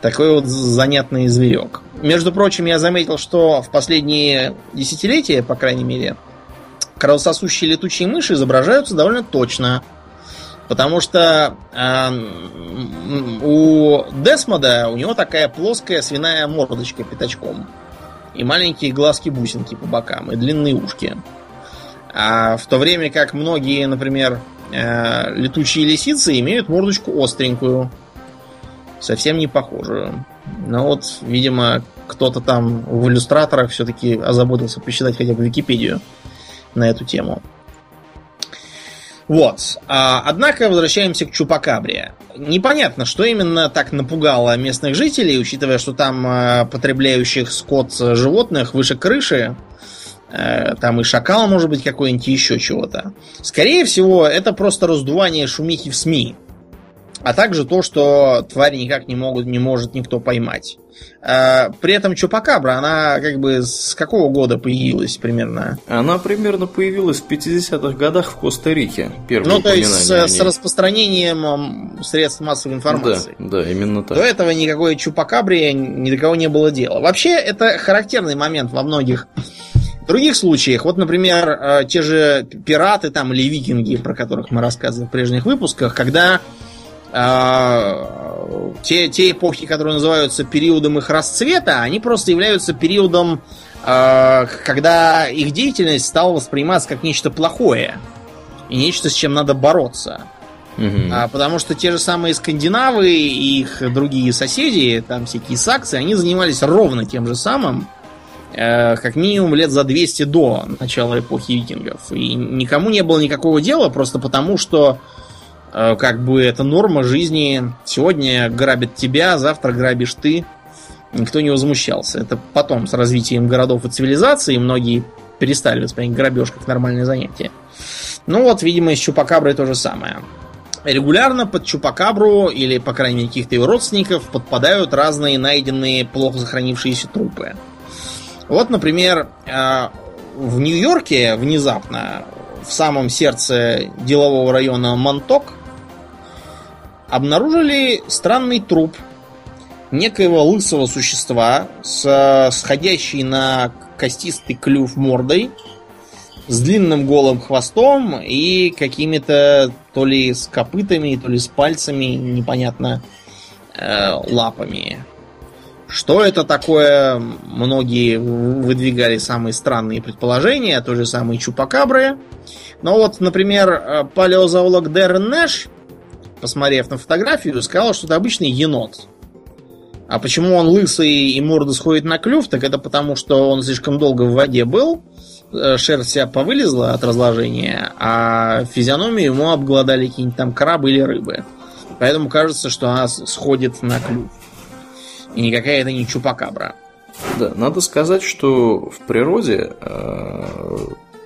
Такой вот занятный зверек. Между прочим, я заметил, что в последние десятилетия, по крайней мере, кровососущие летучие мыши изображаются довольно точно. Потому что э, у Десмода у него такая плоская свиная мордочка пятачком. И маленькие глазки-бусинки по бокам, и длинные ушки. А в то время как многие, например, э, летучие лисицы имеют мордочку остренькую, совсем не похожую. Но вот, видимо, кто-то там в иллюстраторах все-таки озаботился посчитать хотя бы Википедию на эту тему. Вот. А, однако возвращаемся к Чупакабре. Непонятно, что именно так напугало местных жителей, учитывая, что там а, потребляющих скот животных выше крыши. А, там и шакал, может быть, какой-нибудь еще чего-то. Скорее всего, это просто раздувание шумихи в СМИ а также то, что твари никак не могут, не может никто поймать. А, при этом Чупакабра, она как бы с какого года появилась примерно? Она примерно появилась в 50-х годах в Коста-Рике. Ну, то есть с, с распространением средств массовой информации. Да, да, именно так. До этого никакой Чупакабре ни до кого не было дела. Вообще, это характерный момент во многих других случаях, вот, например, э, те же пираты там или викинги, про которых мы рассказывали в прежних выпусках, когда а, те, те эпохи, которые называются периодом их расцвета, они просто являются периодом, э, когда их деятельность стала восприниматься как нечто плохое и нечто, с чем надо бороться. Угу. А, потому что те же самые скандинавы и их другие соседи, там всякие саксы, они занимались ровно тем же самым, э, как минимум лет за 200 до начала эпохи викингов. И никому не было никакого дела, просто потому что как бы это норма жизни. Сегодня грабят тебя, завтра грабишь ты. Никто не возмущался. Это потом с развитием городов и цивилизации многие перестали воспринимать грабеж как нормальное занятие. Ну вот, видимо, с Чупакаброй то же самое. Регулярно под Чупакабру или, по крайней мере, каких-то его родственников подпадают разные найденные плохо сохранившиеся трупы. Вот, например, э, в Нью-Йорке внезапно, в самом сердце делового района Монток, обнаружили странный труп некоего лысого существа с сходящей на костистый клюв мордой, с длинным голым хвостом и какими-то то ли с копытами, то ли с пальцами, непонятно, э, лапами. Что это такое? Многие выдвигали самые странные предположения, то же самые чупакабры. Но вот, например, э, палеозоолог Дэрен Нэш посмотрев на фотографию, сказала, что это обычный енот. А почему он лысый и морда сходит на клюв, так это потому, что он слишком долго в воде был, э, шерсть вся повылезла от разложения, а физиономию ему обглодали какие-нибудь там крабы или рыбы. Поэтому кажется, что она сходит на клюв. И никакая это не чупакабра. Да, надо сказать, что в природе э,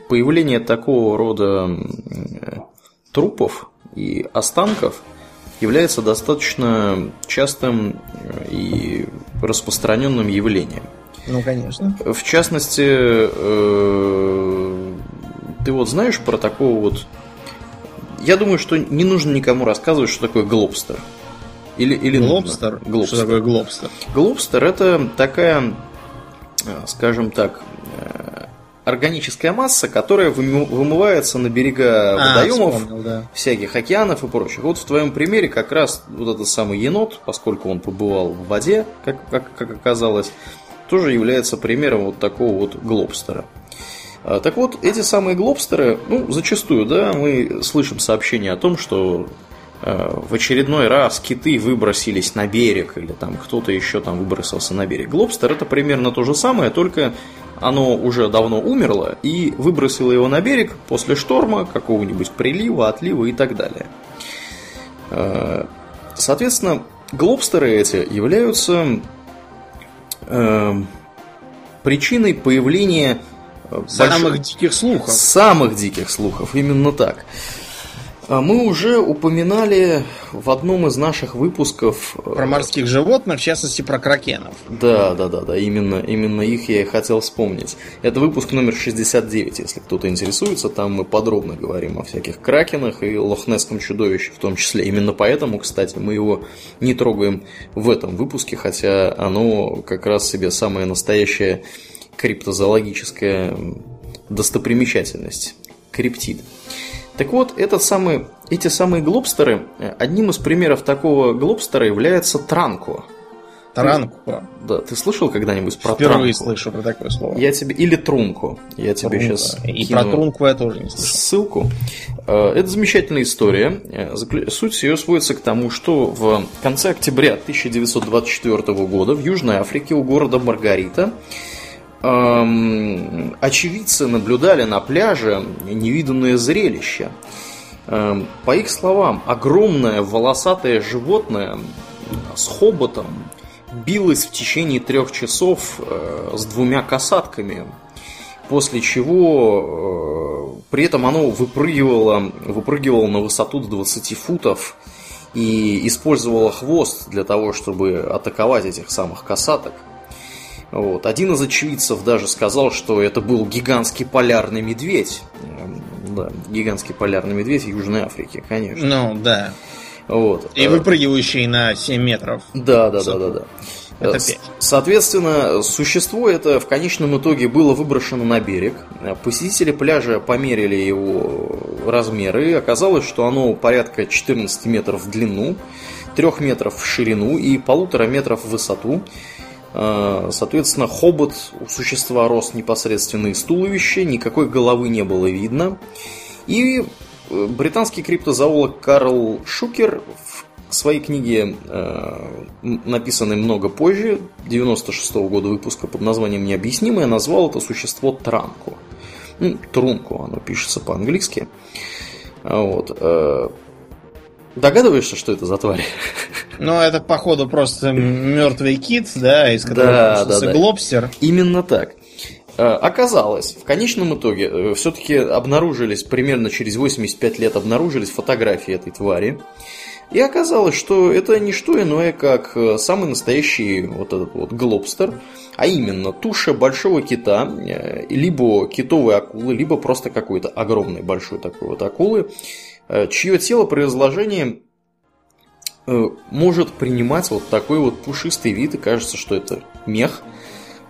появление такого рода трупов и останков является достаточно частым э, и распространенным явлением. Ну, конечно. В частности, э, ты вот знаешь про такого вот... Я думаю, что не нужно никому рассказывать, что такое глобстер. Или, или глобстер? глобстер? Что такое глобстер? Глобстер это такая, э, скажем так, органическая масса, которая вымывается на берега а, водоемов, вспомнил, да. всяких океанов и прочих. Вот в твоем примере как раз вот этот самый енот, поскольку он побывал в воде, как, как, как оказалось, тоже является примером вот такого вот глобстера. А, так вот, эти самые глобстеры, ну, зачастую, да, мы слышим сообщения о том, что а, в очередной раз киты выбросились на берег, или там кто-то еще там выбросился на берег. Глобстер это примерно то же самое, только оно уже давно умерло и выбросило его на берег после шторма, какого-нибудь прилива, отлива и так далее. Э, соответственно, глобстеры эти являются э, причиной появления э, самых больших, диких слухов. Самых диких слухов, именно так. Мы уже упоминали в одном из наших выпусков... Э, про морских животных, в частности, про кракенов. Да, да, да, да, именно, именно их я и хотел вспомнить. Это выпуск номер 69, если кто-то интересуется, там мы подробно говорим о всяких кракенах и лохнесском чудовище в том числе. Именно поэтому, кстати, мы его не трогаем в этом выпуске, хотя оно как раз себе самая настоящая криптозоологическая достопримечательность. Криптид. Так вот, этот самый, эти самые глобстеры, э, одним из примеров такого глобстера является Транко. Таранку. Да, ты слышал когда-нибудь про Впервые транку? слышу про такое слово. Я тебе... Или трунку. Я тебе Трунка. сейчас И про трунку я тоже не слышал. Ссылку. Э, это замечательная история. Э, суть ее сводится к тому, что в конце октября 1924 года в Южной Африке у города Маргарита эм, очевидцы наблюдали на пляже невиданное зрелище. Эм, по их словам, огромное волосатое животное с хоботом билось в течение трех часов э, с двумя касатками, после чего э, при этом оно выпрыгивало, выпрыгивало на высоту до 20 футов и использовало хвост для того, чтобы атаковать этих самых касаток. Вот. Один из очевидцев даже сказал, что это был гигантский полярный медведь. Эм, да, гигантский полярный медведь в Южной Африке, конечно. Ну, да. Вот. И выпрыгивающий на 7 метров. Да, да, да, да, да. Это 5. Соответственно, существо это в конечном итоге было выброшено на берег. Посетители пляжа померили его размеры. И оказалось, что оно порядка 14 метров в длину, 3 метров в ширину и полутора метров в высоту. А, соответственно, хобот у существа рос непосредственно из туловища, никакой головы не было видно. И э, британский криптозоолог Карл Шукер в своей книге, э, написанной много позже, 96 -го года выпуска под названием «Необъяснимое», назвал это существо Транку. Ну, трунку оно пишется по-английски. Вот. Э, догадываешься, что это за тварь? Ну, это, походу, просто мертвый кит, да, из которого да, да, да. глобстер. Именно так. Э, оказалось, в конечном итоге, э, все-таки обнаружились, примерно через 85 лет обнаружились фотографии этой твари. И оказалось, что это не что иное, как э, самый настоящий вот этот вот глобстер, а именно туша большого кита, либо китовой акулы, либо просто какой-то огромной большой такой вот акулы, чье тело при разложении может принимать вот такой вот пушистый вид, и кажется, что это мех –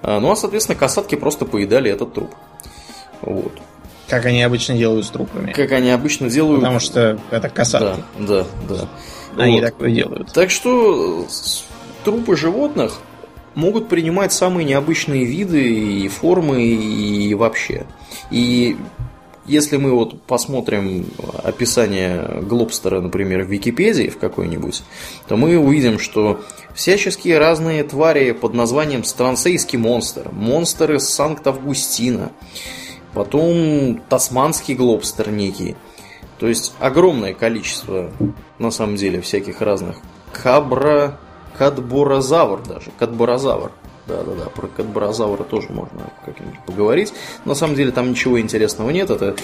а, ну а, соответственно, касатки просто поедали этот труп. Вот. Как они обычно делают с трупами. Как они обычно делают. Потому что это касатки. Да, да, да. Они вот. такое делают. Так что трупы животных могут принимать самые необычные виды и формы и вообще. И если мы вот посмотрим описание Глобстера, например, в Википедии в какой-нибудь, то мы увидим, что всяческие разные твари под названием Странцейский монстр, монстр из Санкт-Августина, потом Тасманский Глобстер некий. То есть огромное количество, на самом деле, всяких разных. Кабра, Кадборозавр даже, Кадборозавр – да-да-да, про Кадборозавра тоже можно как-нибудь поговорить. На самом деле там ничего интересного нет. Это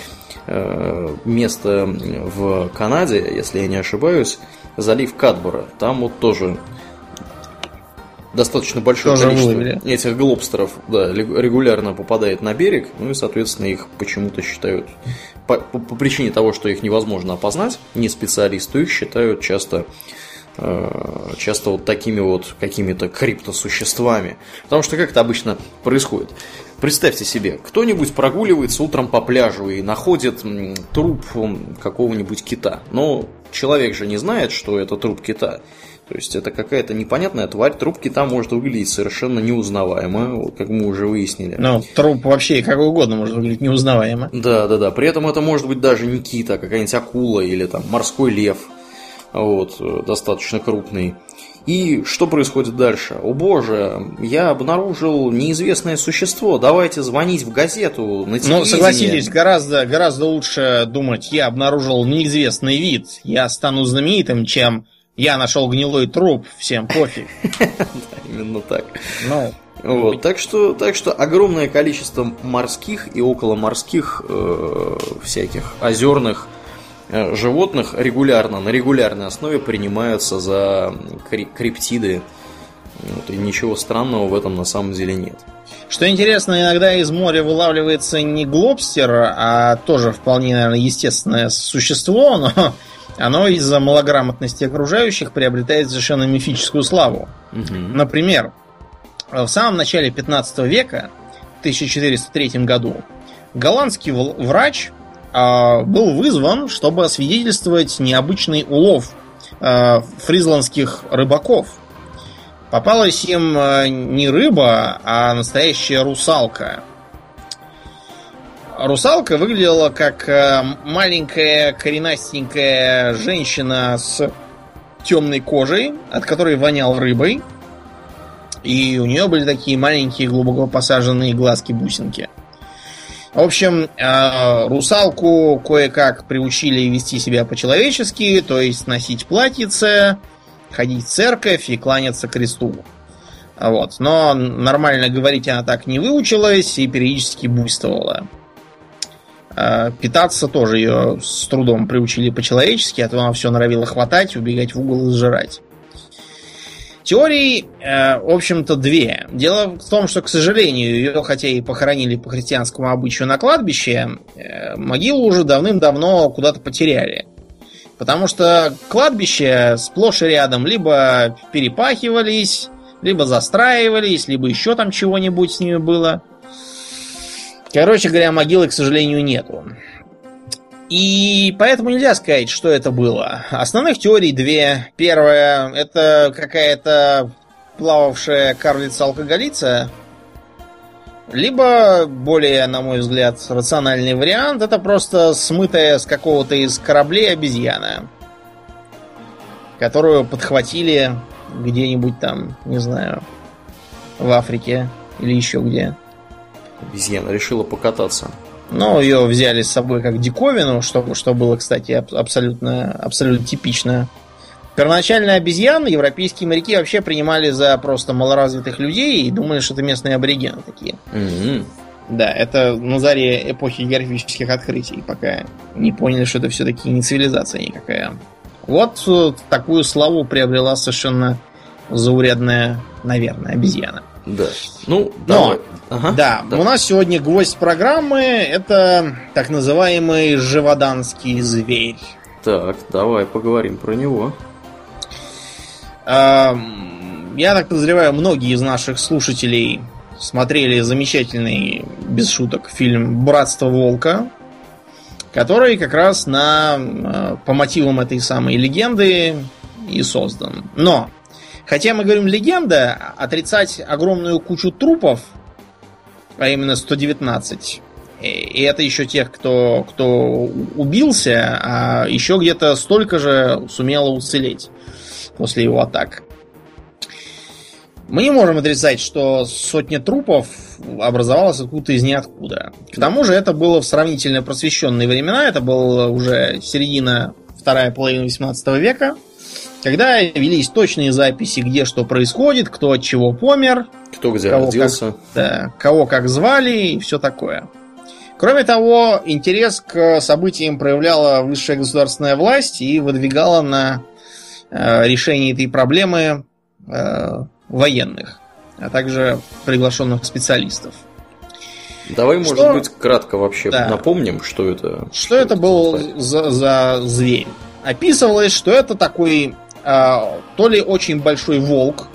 э, место в Канаде, если я не ошибаюсь, залив Кадбора. Там вот тоже достаточно большое тоже количество выловили. этих глобстеров да, регулярно попадает на берег, ну и, соответственно, их почему-то считают, по, по, по причине того, что их невозможно опознать, не специалисты, их считают часто часто вот такими вот какими-то криптосуществами. Потому что как это обычно происходит? Представьте себе, кто-нибудь прогуливается утром по пляжу и находит труп какого-нибудь кита. Но человек же не знает, что это труп кита. То есть это какая-то непонятная тварь. Труп кита может выглядеть совершенно неузнаваемо, вот как мы уже выяснили. Ну, труп вообще как угодно может выглядеть неузнаваемо. Да, да, да. При этом это может быть даже не кита, а какая-нибудь акула или там морской лев вот, э, достаточно крупный. И что происходит дальше? О боже, я обнаружил неизвестное существо, давайте звонить в газету, на телевидение. Ну, согласитесь, гораздо, гораздо лучше думать, я обнаружил неизвестный вид, я стану знаменитым, чем я нашел гнилой труп, всем пофиг. Именно так. Ну, вот, так что, так что огромное количество морских и околоморских э, всяких озерных животных регулярно, на регулярной основе принимаются за криптиды. Вот, и ничего странного в этом на самом деле нет. Что интересно, иногда из моря вылавливается не глобстер, а тоже вполне, наверное, естественное существо, но оно из-за малограмотности окружающих приобретает совершенно мифическую славу. Угу. Например, в самом начале 15 века, в 1403 году, голландский врач был вызван, чтобы освидетельствовать необычный улов а, фризландских рыбаков. попалась им э, не рыба, а настоящая русалка. Русалка выглядела как маленькая коренастенькая женщина с темной кожей, от которой вонял рыбой. И у нее были такие маленькие глубоко посаженные глазки-бусинки. В общем, э, русалку кое-как приучили вести себя по-человечески, то есть носить платьице, ходить в церковь и кланяться кресту. Вот. Но нормально говорить она так не выучилась и периодически буйствовала. Э, питаться тоже ее с трудом приучили по-человечески, а то она все норовила хватать, убегать в угол и сжирать. Теорий, э, в общем-то, две. Дело в том, что, к сожалению, ее, хотя и похоронили по христианскому обычаю на кладбище, э, могилу уже давным-давно куда-то потеряли. Потому что кладбища сплошь и рядом либо перепахивались, либо застраивались, либо еще там чего-нибудь с ними было. Короче говоря, могилы, к сожалению, нету. И поэтому нельзя сказать, что это было. Основных теорий две. Первая, это какая-то плававшая карлица-алкоголица. Либо, более, на мой взгляд, рациональный вариант, это просто смытая с какого-то из кораблей обезьяна. Которую подхватили где-нибудь там, не знаю, в Африке или еще где. Обезьяна решила покататься. Ну, ее взяли с собой как диковину, что, что было, кстати, абсолютно, абсолютно типично. Первоначально обезьян европейские моряки вообще принимали за просто малоразвитых людей и думали, что это местные аборигены такие. Mm-hmm. Да, это на заре эпохи географических открытий, пока не поняли, что это все-таки не цивилизация никакая. Вот э, такую славу приобрела совершенно заурядная, наверное, обезьяна. Да. Ну, давай. Но Ага, да, да, у нас сегодня гвоздь программы это так называемый живоданский зверь. Так, давай поговорим про него. Я так подозреваю, многие из наших слушателей смотрели замечательный, без шуток, фильм «Братство волка», который как раз на, а, по мотивам этой самой легенды и создан. Но, хотя мы говорим легенда, отрицать огромную кучу трупов – а именно 119. И это еще тех, кто, кто убился, а еще где-то столько же сумело уцелеть после его атак. Мы не можем отрицать, что сотня трупов образовалась откуда-то из ниоткуда. К тому же это было в сравнительно просвещенные времена, это было уже середина, вторая половина 18 века, когда велись точные записи, где что происходит, кто от чего помер, кто где кого родился, как, да, кого как звали и все такое. Кроме того, интерес к событиям проявляла высшая государственная власть и выдвигала на э, решение этой проблемы э, военных, а также приглашенных специалистов. Давай, что... может быть, кратко вообще да. напомним, что это. Что, что это был за, за зверь? Описывалось, что это такой то ли очень большой волк.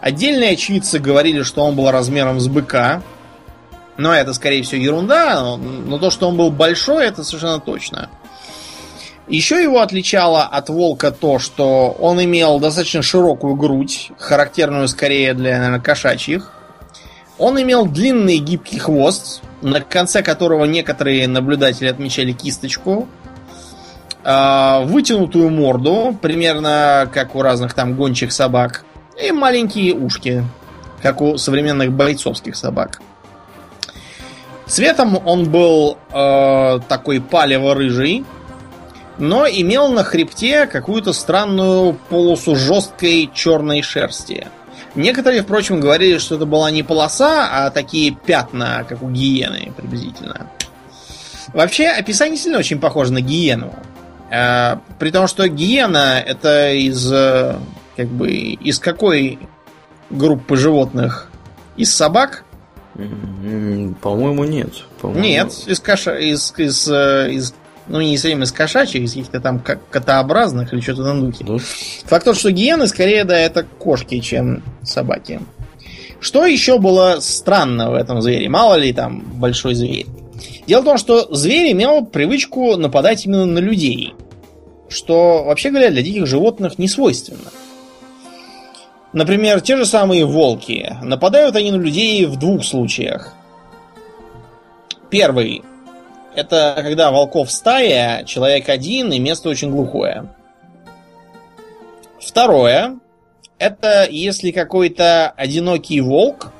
Отдельные очевидцы говорили, что он был размером с быка. Но это, скорее всего, ерунда. Но, но то, что он был большой, это совершенно точно. Еще его отличало от волка то, что он имел достаточно широкую грудь, характерную скорее для, наверное, кошачьих. Он имел длинный гибкий хвост, на конце которого некоторые наблюдатели отмечали кисточку. А, вытянутую морду, примерно как у разных там гончих собак, и маленькие ушки, как у современных бойцовских собак. Цветом он был э, такой палево-рыжий, но имел на хребте какую-то странную полосу жесткой черной шерсти. Некоторые, впрочем, говорили, что это была не полоса, а такие пятна, как у гиены приблизительно. Вообще, описание сильно очень похоже на гиену. А, при том, что гиена это из э, как бы из какой группы животных? Из собак? По-моему, нет. По-моему... Нет, из каша, из, из, э, из ну, не совсем из кошачьих, из каких-то там котообразных или что-то на духе. Да. Факт тот, что гиены скорее, да, это кошки, чем собаки. Что еще было странно в этом звере? Мало ли там большой зверь. Дело в том, что зверь имел привычку нападать именно на людей. Что, вообще говоря, для диких животных не свойственно. Например, те же самые волки. Нападают они на людей в двух случаях. Первый. Это когда волков стая, человек один и место очень глухое. Второе. Это если какой-то одинокий волк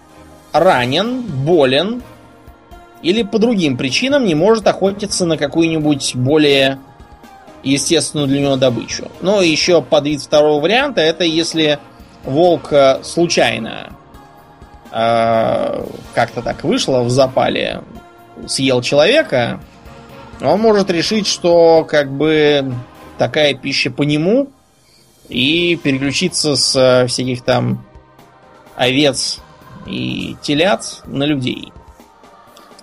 ранен, болен или по другим причинам не может охотиться на какую-нибудь более естественную для него добычу. Но еще под вид второго варианта это если волк э, случайно э, как-то так вышло в запале, съел человека, он может решить, что как бы такая пища по нему и переключиться с всяких там овец и телят на людей.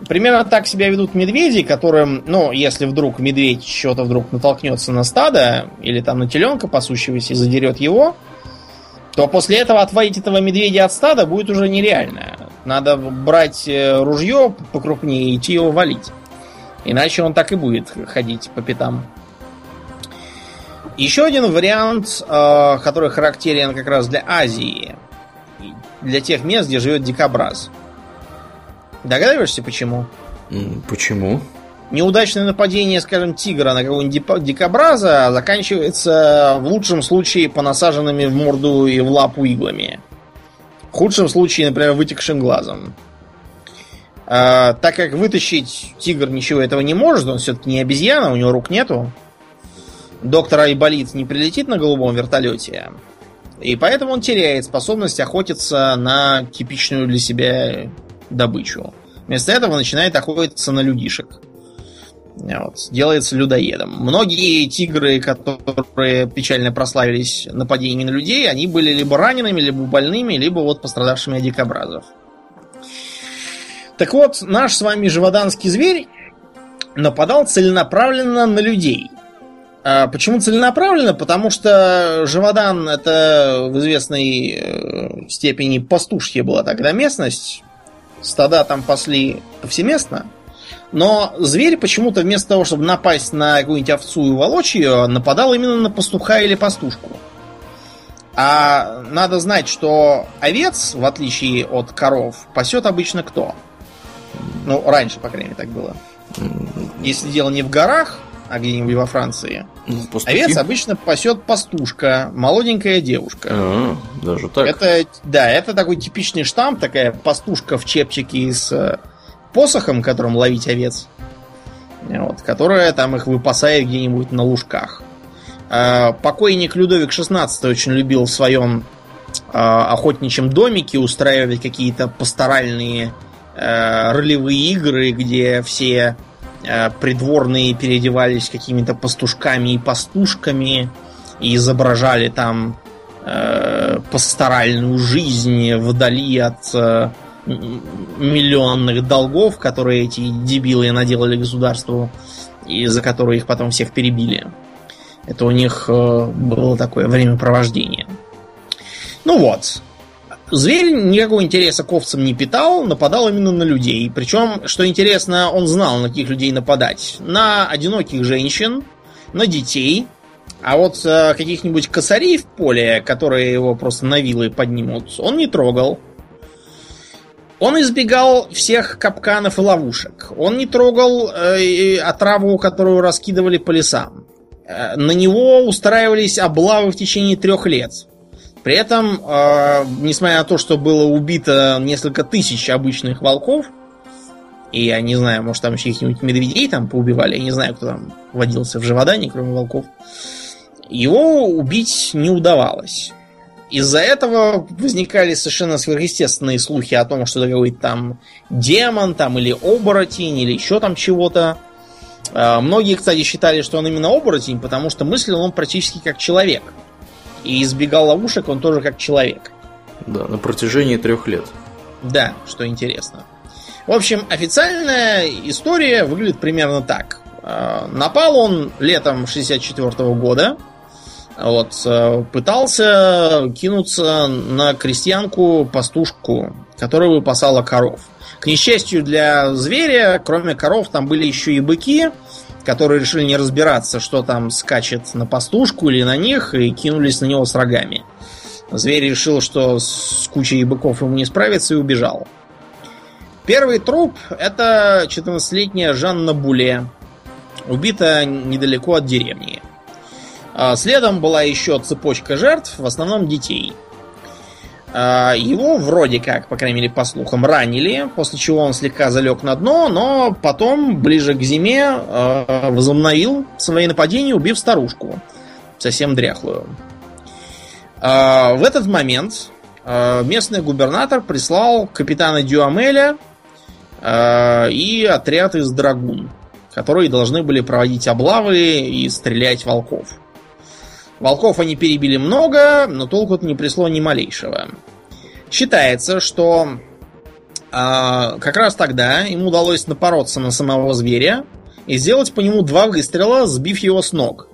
Примерно так себя ведут медведи, которым, ну, если вдруг медведь что-то вдруг натолкнется на стадо, или там на теленка пасущегося и задерет его, то после этого отводить этого медведя от стада будет уже нереально. Надо брать э, ружье покрупнее и идти его валить. Иначе он так и будет ходить по пятам. Еще один вариант, э, который характерен как раз для Азии, для тех мест, где живет дикобраз. Догадываешься, почему? Почему? неудачное нападение, скажем, тигра на какого-нибудь дикобраза заканчивается в лучшем случае понасаженными в морду и в лапу иглами. В худшем случае, например, вытекшим глазом. А, так как вытащить тигр ничего этого не может, он все-таки не обезьяна, у него рук нету. Доктор Айболит не прилетит на голубом вертолете. И поэтому он теряет способность охотиться на типичную для себя добычу. Вместо этого начинает охотиться на людишек. Вот, делается людоедом. Многие тигры, которые печально прославились нападениями на людей, они были либо ранеными, либо больными, либо вот пострадавшими от дикобразов. Так вот, наш с вами живоданский зверь нападал целенаправленно на людей. А почему целенаправленно? Потому что Живодан это в известной э, степени пастушья была тогда местность. Стада там пасли повсеместно. Но зверь почему-то вместо того, чтобы напасть на какую-нибудь овцу и волочь ее, нападал именно на пастуха или пастушку. А надо знать, что овец, в отличие от коров, пасет обычно кто? Ну, раньше, по крайней мере, так было. Если дело не в горах, а где-нибудь во Франции, ну, овец обычно пасет пастушка, молоденькая девушка. А, даже так. Это, да, это такой типичный штамп, такая пастушка в чепчике с посохом, которым ловить овец, вот, которая там их выпасает где-нибудь на лужках. А, покойник Людовик XVI очень любил в своем а, охотничьем домике устраивать какие-то пасторальные а, ролевые игры, где все придворные переодевались какими-то пастушками и пастушками и изображали там пасторальную жизнь вдали от миллионных долгов, которые эти дебилы наделали государству, и за которые их потом всех перебили. Это у них э, было такое времяпровождение. Ну вот. Зверь никакого интереса к овцам не питал, нападал именно на людей. Причем, что интересно, он знал, на каких людей нападать. На одиноких женщин, на детей. А вот э, каких-нибудь косарей в поле, которые его просто на вилы поднимут, он не трогал. Он избегал всех капканов и ловушек. Он не трогал э, отраву, которую раскидывали по лесам. Э, на него устраивались облавы в течение трех лет. При этом, э, несмотря на то, что было убито несколько тысяч обычных волков, и я не знаю, может там еще каких-нибудь медведей там поубивали, я не знаю, кто там водился в живодане, кроме волков, его убить не удавалось. Из-за этого возникали совершенно сверхъестественные слухи о том, что это какой-то там демон, там, или оборотень, или еще там чего-то. А, многие, кстати, считали, что он именно оборотень, потому что мыслил он практически как человек. И избегал ловушек он тоже как человек. Да, на протяжении трех лет. Да, что интересно. В общем, официальная история выглядит примерно так. А, напал он летом 64 года вот, пытался кинуться на крестьянку-пастушку, которая выпасала коров. К несчастью для зверя, кроме коров, там были еще и быки, которые решили не разбираться, что там скачет на пастушку или на них, и кинулись на него с рогами. Зверь решил, что с кучей быков ему не справится и убежал. Первый труп это 14-летняя Жанна Буле, убита недалеко от деревни. А следом была еще цепочка жертв, в основном детей. А, его вроде как, по крайней мере, по слухам, ранили, после чего он слегка залег на дно, но потом, ближе к зиме, а, возобновил свои нападения, убив старушку, совсем дряхлую. В этот момент местный губернатор прислал капитана Дюамеля и отряд из драгун, которые должны были проводить облавы и стрелять волков. Волков они перебили много, но толку не пришло ни малейшего. Считается, что э, как раз тогда им удалось напороться на самого зверя и сделать по нему два выстрела, сбив его с ног.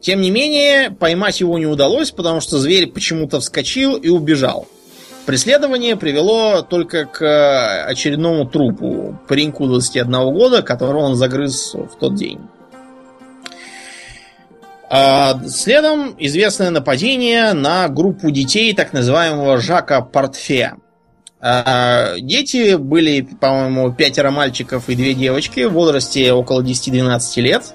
Тем не менее, поймать его не удалось, потому что зверь почему-то вскочил и убежал. Преследование привело только к очередному трупу, пареньку 21 года, которого он загрыз в тот день. А следом известное нападение на группу детей так называемого Жака Портфе. А, дети были, по-моему, пятеро мальчиков и две девочки в возрасте около 10-12 лет.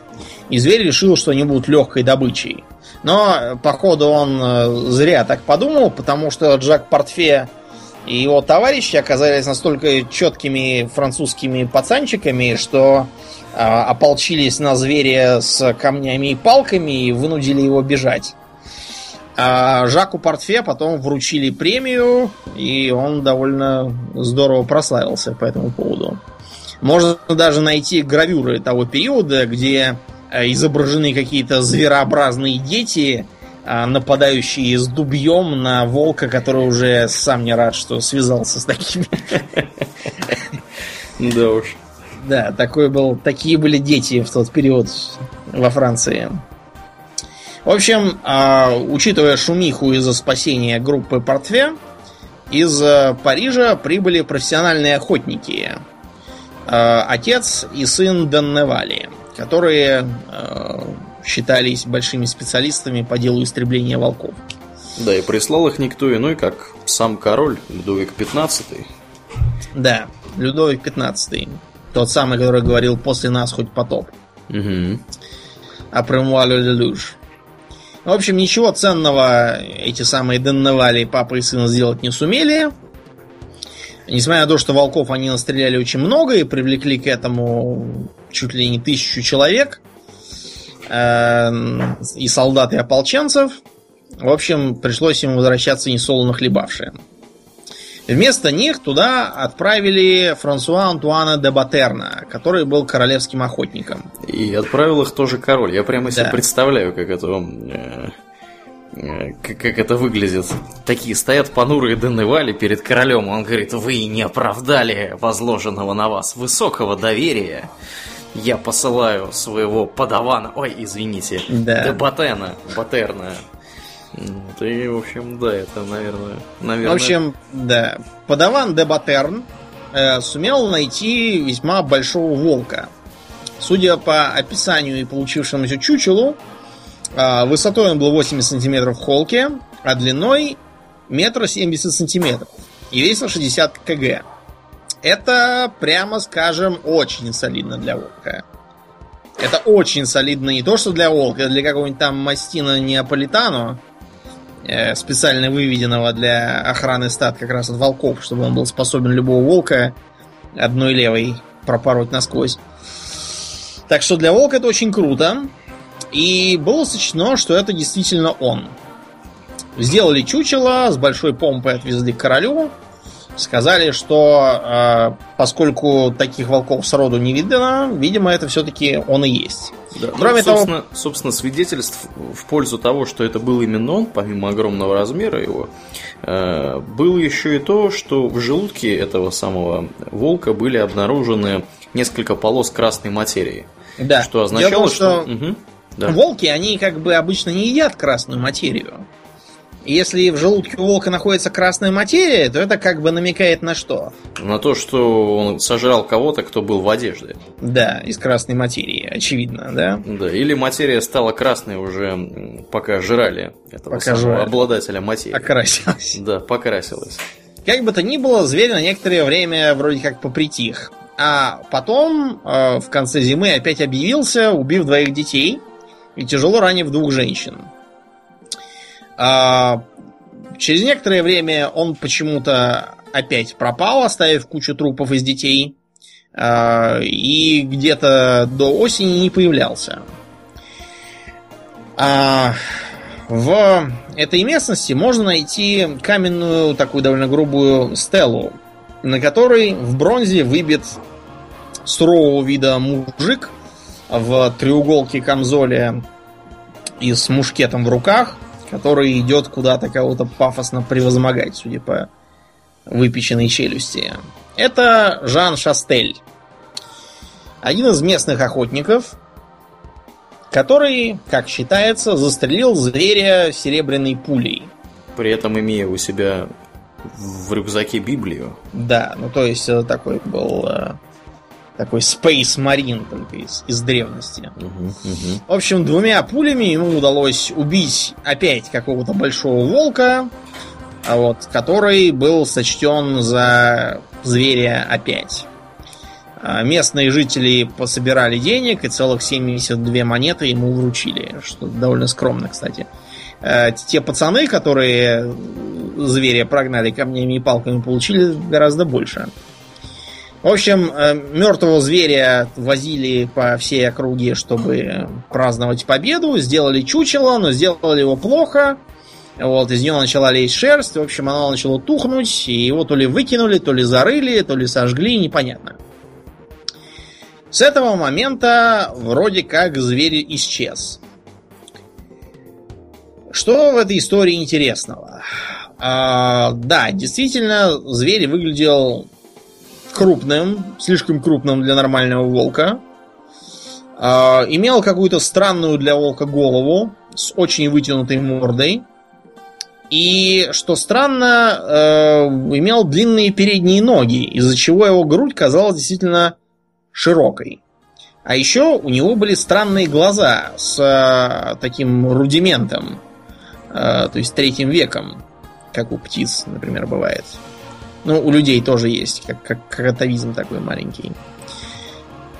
И зверь решил, что они будут легкой добычей. Но, походу, он э, зря так подумал, потому что Джак Портфе и его товарищи оказались настолько четкими французскими пацанчиками, что ополчились на зверя с камнями и палками и вынудили его бежать. А Жаку Портфе потом вручили премию, и он довольно здорово прославился по этому поводу. Можно даже найти гравюры того периода, где э, изображены какие-то зверообразные дети, а, нападающие с дубьем на волка, который уже сам не рад, что связался с такими. Да уж. Да, такой был, такие были дети в тот период во Франции. В общем, э, учитывая шумиху из-за спасения группы Портве, из э, Парижа прибыли профессиональные охотники. Э, отец и сын Денневали, которые считались большими специалистами по делу истребления волков. Да, и прислал их никто иной, как сам король Людовик XV. Да, Людовик XV. Тот самый, который говорил «после нас хоть потоп». Угу. А премуалю делюж. В общем, ничего ценного эти самые Денневали, папа и сын, сделать не сумели. Несмотря на то, что волков они настреляли очень много и привлекли к этому чуть ли не тысячу человек, э, и солдат, и ополченцев, в общем, пришлось им возвращаться несолоно хлебавшие. Вместо них туда отправили Франсуа Антуана де Батерна, который был королевским охотником. И отправил их тоже король. Я прямо себе да. представляю, как это э, э, как, как это выглядит. Такие стоят понурые Деневали перед королем. Он говорит, вы не оправдали возложенного на вас высокого доверия. Я посылаю своего подавана, ой, извините, да. Батена, Батерна, ну, и, в общем, да, это, наверное... наверное... В общем, да. Подаван де Батерн э, сумел найти весьма большого волка. Судя по описанию и получившемуся чучелу, э, высотой он был 80 сантиметров в холке, а длиной метра 70 сантиметров. И весил 60 кг. Это, прямо скажем, очень солидно для волка. Это очень солидно не то, что для волка, а для какого-нибудь там мастина неаполитано, специально выведенного для охраны стад как раз от волков, чтобы он был способен любого волка одной левой пропороть насквозь. Так что для волка это очень круто. И было сочтено, что это действительно он. Сделали чучело, с большой помпой отвезли к королю. Сказали, что э, поскольку таких волков сроду не видно, видимо, это все-таки он и есть. Да. Ну, Кроме ну, собственно, того... собственно, свидетельств в пользу того, что это был именно он, помимо огромного размера его, э, было еще и то, что в желудке этого самого волка были обнаружены несколько полос красной материи. Да. Что означало, том, что, что... Угу. Да. волки, они как бы обычно не едят красную материю. Если в желудке у волка находится красная материя, то это как бы намекает на что? На то, что он сожрал кого-то, кто был в одежде. Да, из красной материи, очевидно, да? Да, или материя стала красной уже, пока жрали этого пока самого жрали. обладателя материи. Окрасилась. Да, покрасилась. Как бы то ни было, зверь на некоторое время вроде как попритих. А потом, э, в конце зимы, опять объявился, убив двоих детей и тяжело ранив двух женщин. А, через некоторое время он почему-то опять пропал, оставив кучу трупов из детей. А, и где-то до осени не появлялся. А, в этой местности можно найти каменную, такую довольно грубую стелу, на которой в бронзе выбит сурового вида мужик в треуголке камзоле и с мушкетом в руках – который идет куда-то кого-то пафосно превозмогать, судя по выпеченной челюсти. Это Жан Шастель. Один из местных охотников, который, как считается, застрелил зверя серебряной пулей. При этом имея у себя в рюкзаке Библию. Да, ну то есть э, такой был э, такой Space Marine только из, из древности. Угу, угу. В общем, двумя пулями ему удалось убить опять какого-то большого волка, а вот, который был сочтен за зверя опять. А местные жители пособирали денег и целых 72 монеты ему вручили, что довольно скромно, кстати. А те пацаны, которые зверя прогнали камнями и палками, получили гораздо больше. В общем, э, мертвого зверя возили по всей округе, чтобы праздновать победу. Сделали чучело, но сделали его плохо. Вот, из него начала лезть шерсть. В общем, оно начало тухнуть. И его то ли выкинули, то ли зарыли, то ли сожгли, непонятно. С этого момента вроде как зверь исчез. Что в этой истории интересного? А, да, действительно, зверь выглядел крупным, слишком крупным для нормального волка. Э, имел какую-то странную для волка голову с очень вытянутой мордой. И, что странно, э, имел длинные передние ноги, из-за чего его грудь казалась действительно широкой. А еще у него были странные глаза с э, таким рудиментом, э, то есть третьим веком, как у птиц, например, бывает. Ну, у людей тоже есть, как, как кротовизм такой маленький.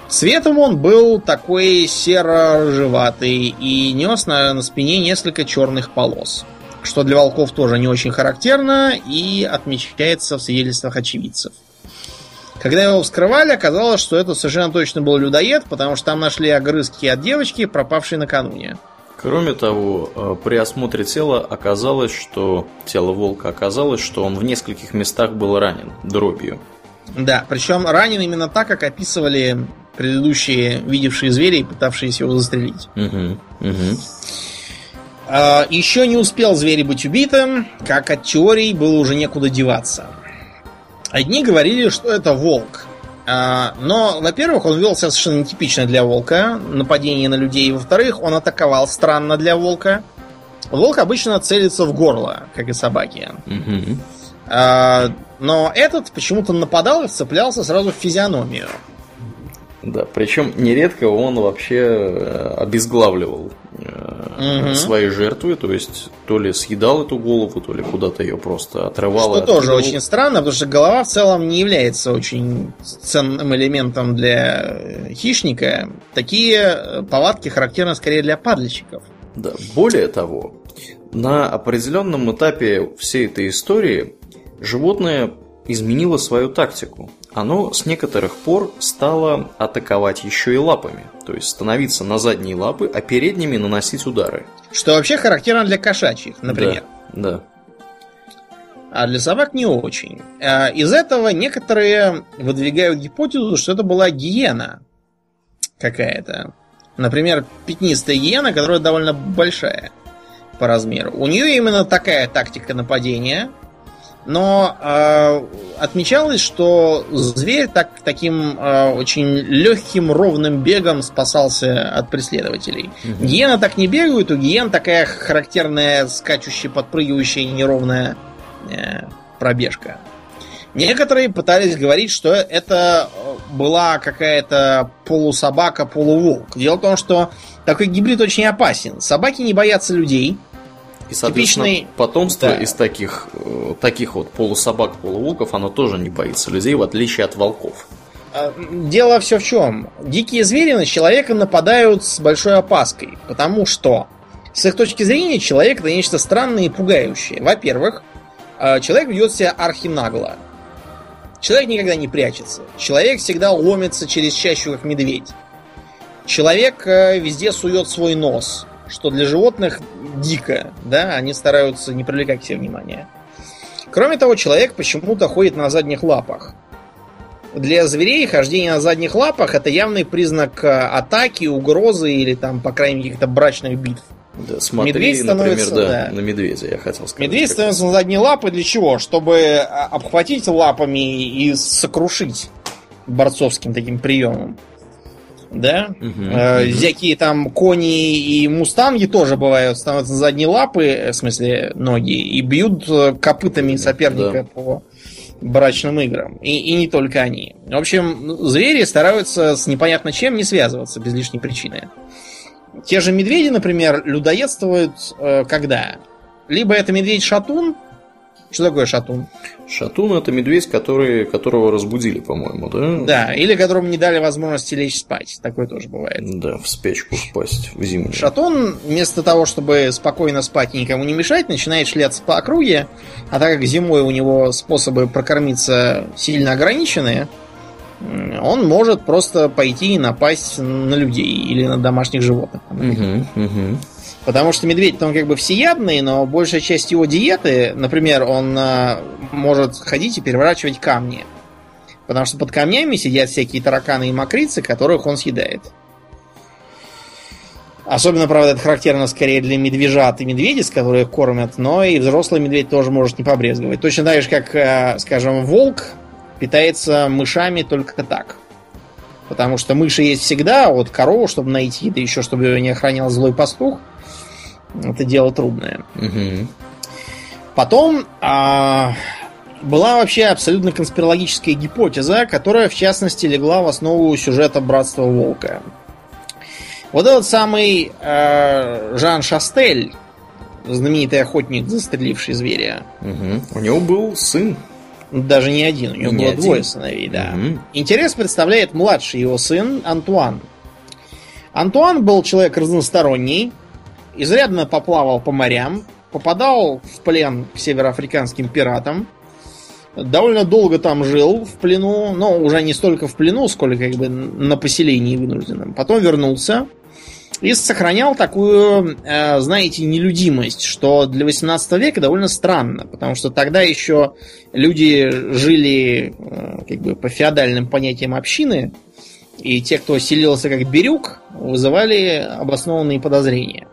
Цветом он был такой серо-рыжеватый и нес на, на спине несколько черных полос. Что для волков тоже не очень характерно и отмечается в свидетельствах очевидцев. Когда его вскрывали, оказалось, что это совершенно точно был людоед, потому что там нашли огрызки от девочки, пропавшей накануне. Кроме того, э, при осмотре тела оказалось, что тело волка оказалось, что он в нескольких местах был ранен дробью. Да, причем ранен именно так, как описывали предыдущие видевшие звери и пытавшиеся его застрелить. Угу, угу. Еще не успел зверь быть убитым, как от теорий было уже некуда деваться. Одни говорили, что это волк, а, но, во-первых, он вел себя совершенно нетипично для волка, нападение на людей. Во-вторых, он атаковал странно для волка. Волк обычно целится в горло, как и собаки. Угу. Но этот почему-то нападал и цеплялся сразу в физиономию. Да, причем нередко он вообще э, обезглавливал угу. свои жертвы, то есть то ли съедал эту голову, то ли куда-то ее просто отрывал. Что тоже очень странно, потому что голова в целом не является очень ценным элементом для э, хищника. Такие повадки характерны скорее для падальщиков. Да, более того, на определенном этапе всей этой истории животное изменило свою тактику оно с некоторых пор стало атаковать еще и лапами, то есть становиться на задние лапы, а передними наносить удары. Что вообще характерно для кошачьих, например. Да. да. А для собак не очень. А из этого некоторые выдвигают гипотезу, что это была гиена какая-то. Например, пятнистая гиена, которая довольно большая по размеру. У нее именно такая тактика нападения – Но э, отмечалось, что зверь так, таким э, очень легким, ровным бегом спасался от преследователей. Угу. Гиена так не бегают, у гиен такая характерная, скачущая, подпрыгивающая, неровная э, пробежка. Некоторые пытались говорить, что это была какая-то полусобака, полуволк. Дело в том, что такой гибрид очень опасен. Собаки не боятся людей. И, соответственно, Типичный... потомство да. из таких, э, таких вот полусобак, полуволков, оно тоже не боится людей, в отличие от волков. А, дело все в чем. Дикие звери на человека нападают с большой опаской, потому что с их точки зрения человек это нечто странное и пугающее. Во-первых, э, человек ведет себя архинагло. Человек никогда не прячется. Человек всегда ломится через чащу, как медведь. Человек э, везде сует свой нос что для животных дико, да, они стараются не привлекать к себе внимания. Кроме того, человек почему-то ходит на задних лапах. Для зверей хождение на задних лапах это явный признак э, атаки, угрозы или там, по крайней мере, каких-то брачных битв. Да, смотри, Медведь становится, например, да, да, на медведя, я хотел сказать. Медведь становится на задние лапы для чего? Чтобы э, обхватить лапами и сокрушить борцовским таким приемом да. Угу, э, угу. Всякие там кони и мустанги тоже бывают, становятся задние лапы, в смысле ноги, и бьют э, копытами соперника да. по брачным играм. И, и не только они. В общем, звери стараются с непонятно чем не связываться без лишней причины. Те же медведи, например, людоедствуют э, когда? Либо это медведь-шатун, что такое шатун? Шатун это медведь, который, которого разбудили, по-моему, да? Да, или которому не дали возможности лечь спать. Такое тоже бывает. Да, в спячку впасть в зиму. Шатун, вместо того, чтобы спокойно спать и никому не мешать, начинает шляться по округе, а так как зимой у него способы прокормиться сильно ограничены, он может просто пойти и напасть на людей или на домашних животных. Угу, угу. Потому что медведь, он как бы всеядный, но большая часть его диеты, например, он а, может ходить и переворачивать камни. Потому что под камнями сидят всякие тараканы и мокрицы, которых он съедает. Особенно, правда, это характерно скорее для медвежат и медведиц, которые кормят, но и взрослый медведь тоже может не побрезговать. Точно так же, как, а, скажем, волк питается мышами только так. Потому что мыши есть всегда, вот корову, чтобы найти, да еще чтобы ее не охранял злой пастух, это дело трудное. Угу. Потом а, была вообще абсолютно конспирологическая гипотеза, которая, в частности, легла в основу сюжета Братства Волка. Вот этот самый э, Жан Шастель, знаменитый охотник, застреливший зверя. Угу. У него был сын. Даже не один, у него не было один. двое сыновей, да. Угу. Интерес представляет младший его сын Антуан. Антуан был человек разносторонний, изрядно поплавал по морям, попадал в плен к североафриканским пиратам, довольно долго там жил в плену, но уже не столько в плену, сколько как бы на поселении вынужденном. Потом вернулся и сохранял такую, э, знаете, нелюдимость, что для 18 века довольно странно, потому что тогда еще люди жили э, как бы по феодальным понятиям общины, и те, кто селился как берюк, вызывали обоснованные подозрения.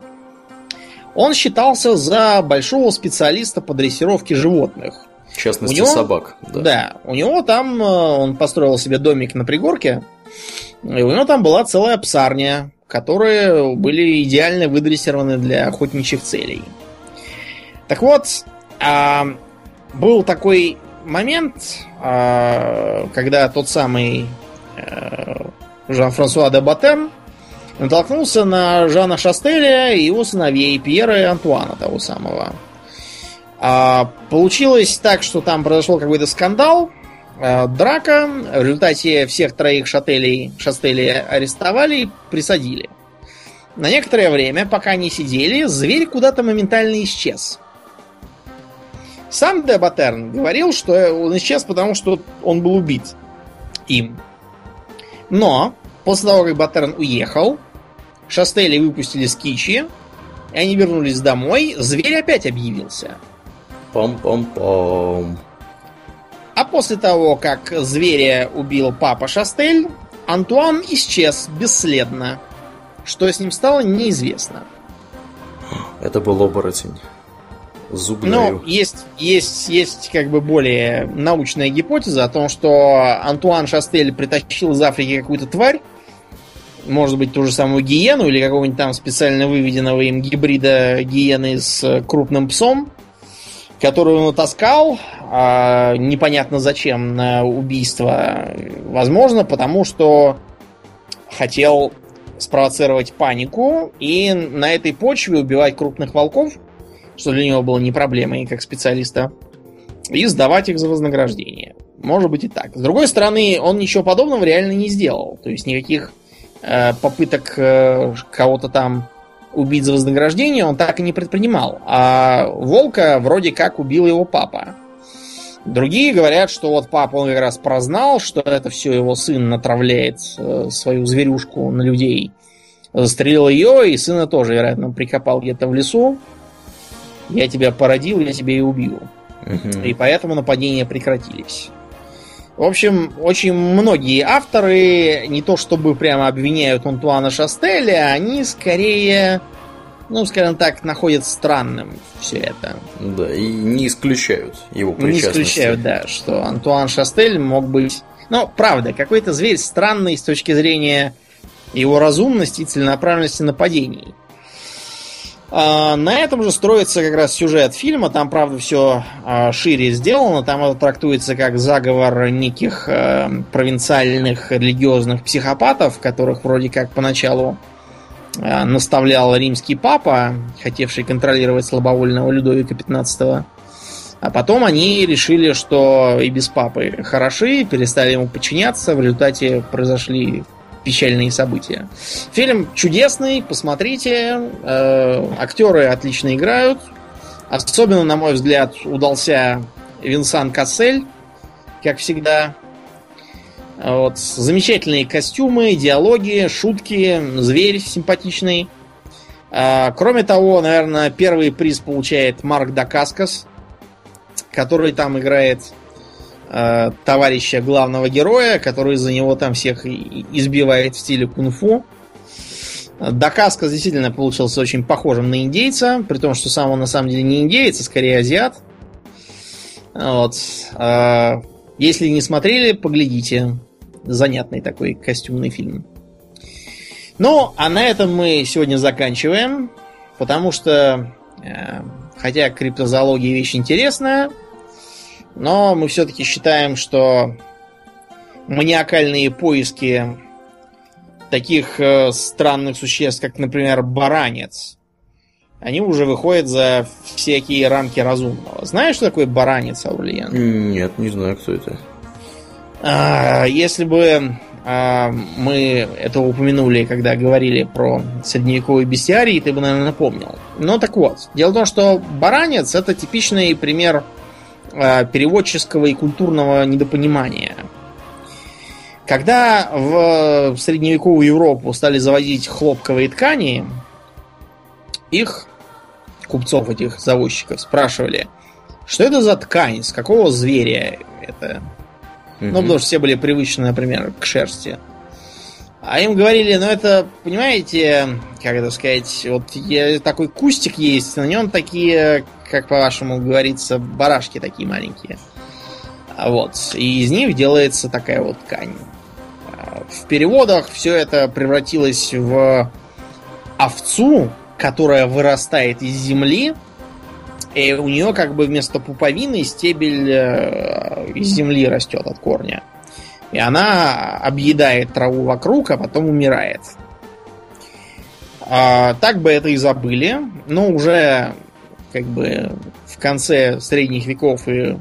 Он считался за большого специалиста по дрессировке животных. В частности, у него, собак. Да. да, у него там, э, он построил себе домик на пригорке, и у него там была целая псарня, которые были идеально выдрессированы для охотничьих целей. Так вот, а, был такой момент, а, когда тот самый а, Жан-Франсуа де Батен натолкнулся на Жана Шастеля и его сыновей, Пьера и Антуана того самого. А, получилось так, что там произошел какой-то скандал, а, драка. В результате всех троих шателей, шастелей арестовали и присадили. На некоторое время, пока они сидели, зверь куда-то моментально исчез. Сам Дебатерн говорил, что он исчез, потому что он был убит им. Но после того, как Баттерн уехал, Шастели выпустили с Кичи, и они вернулись домой, зверь опять объявился. Пам-пам-пам. А после того, как зверя убил папа Шастель, Антуан исчез бесследно. Что с ним стало, неизвестно. Это был оборотень. Зубляю. Ну, есть, есть, есть как бы более научная гипотеза о том, что Антуан Шастель притащил из Африки какую-то тварь, может быть, ту же самую гиену или какого-нибудь там специально выведенного им гибрида гиены с крупным псом, которую он таскал, а непонятно зачем, на убийство. Возможно, потому что хотел спровоцировать панику и на этой почве убивать крупных волков, что для него было не проблемой как специалиста, и сдавать их за вознаграждение. Может быть и так. С другой стороны, он ничего подобного реально не сделал. То есть никаких э, попыток э, кого-то там убить за вознаграждение он так и не предпринимал. А волка вроде как убил его папа. Другие говорят, что вот папа он как раз прознал, что это все его сын натравляет э, свою зверюшку на людей. Застрелил ее, и сына тоже, вероятно, прикопал где-то в лесу. Я тебя породил, я тебя и убью. Угу. И поэтому нападения прекратились. В общем, очень многие авторы не то чтобы прямо обвиняют Антуана Шастеля, они скорее ну, скажем так, находят странным все это. Да, и не исключают его причастности. Не исключают, да, что Антуан Шастель мог быть... Ну, правда, какой-то зверь странный с точки зрения его разумности и целенаправленности нападений. А, на этом же строится как раз сюжет фильма. Там, правда, все а, шире сделано. Там это трактуется как заговор неких а, провинциальных религиозных психопатов, которых вроде как поначалу наставлял римский папа, хотевший контролировать слабовольного Людовика XV. А потом они решили, что и без папы хороши, перестали ему подчиняться, в результате произошли печальные события. Фильм чудесный, посмотрите. Э, актеры отлично играют. Особенно, на мой взгляд, удался Винсан Кассель, как всегда. Вот. Замечательные костюмы, диалоги, шутки, зверь симпатичный. А, кроме того, наверное, первый приз получает Марк Дакаскас, который там играет а, товарища главного героя, который за него там всех избивает в стиле кунг-фу. Дакаскас действительно получился очень похожим на индейца, при том, что сам он на самом деле не индейец, а скорее азиат. Вот. А, если не смотрели, поглядите занятный такой костюмный фильм. Ну, а на этом мы сегодня заканчиваем, потому что, э, хотя криптозоология вещь интересная, но мы все-таки считаем, что маниакальные поиски таких э, странных существ, как, например, баранец, они уже выходят за всякие рамки разумного. Знаешь, что такое баранец, Аурлиен? Нет, не знаю, кто это. А, если бы а, мы это упомянули, когда говорили про средневековый бестиарий, ты бы, наверное, напомнил. Но так вот, дело в том, что баранец это типичный пример переводческого и культурного недопонимания. Когда в средневековую Европу стали заводить хлопковые ткани, их, купцов этих заводчиков, спрашивали, что это за ткань, с какого зверя это Угу. Ну, потому что все были привычны, например, к шерсти. А им говорили, ну это, понимаете, как это сказать, вот такой кустик есть, на нем такие, как по-вашему говорится, барашки такие маленькие. А вот. И из них делается такая вот ткань. А в переводах все это превратилось в овцу, которая вырастает из земли, и у нее как бы вместо пуповины стебель э, из земли растет от корня. И она объедает траву вокруг, а потом умирает. А, так бы это и забыли, но уже как бы в конце средних веков и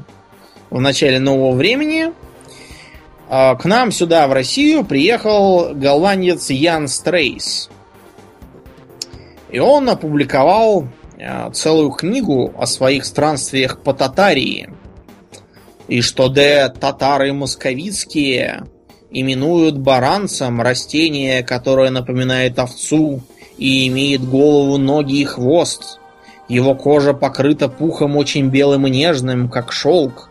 в начале нового времени а, к нам сюда, в Россию, приехал голландец Ян Стрейс. И он опубликовал Э, целую книгу о своих странствиях по Татарии. И что де татары московицкие именуют баранцем растение, которое напоминает овцу и имеет голову, ноги и хвост. Его кожа покрыта пухом очень белым и нежным, как шелк,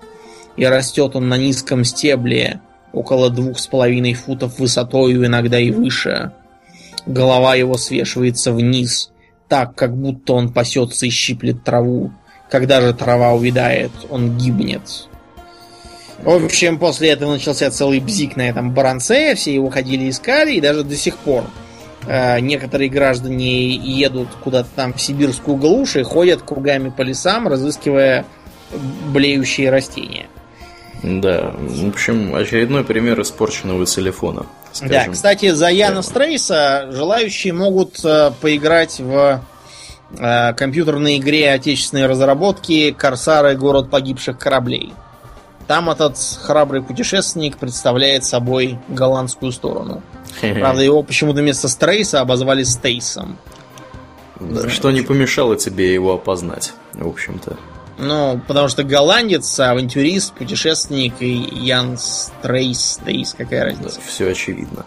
и растет он на низком стебле, около двух с половиной футов высотою, иногда и выше. Голова его свешивается вниз – так, как будто он пасется и щиплет траву, когда же трава увядает, он гибнет. В общем, после этого начался целый бзик на этом баранце, все его ходили искали, и даже до сих пор э, некоторые граждане едут куда-то там в сибирскую глушь и ходят кругами по лесам, разыскивая блеющие растения. Да, в общем, очередной пример испорченного телефона. Скажем. Да, кстати, за Яна Стрейса желающие могут э, поиграть в э, компьютерной игре отечественной разработки «Корсары. Город погибших кораблей». Там этот храбрый путешественник представляет собой голландскую сторону. Правда, его почему-то вместо Стрейса обозвали Стейсом. Да, что не помешало тебе его опознать, в общем-то. Ну, потому что голландец, авантюрист, путешественник и Ян Стрейс, Стейс, какая разница? Да, все очевидно.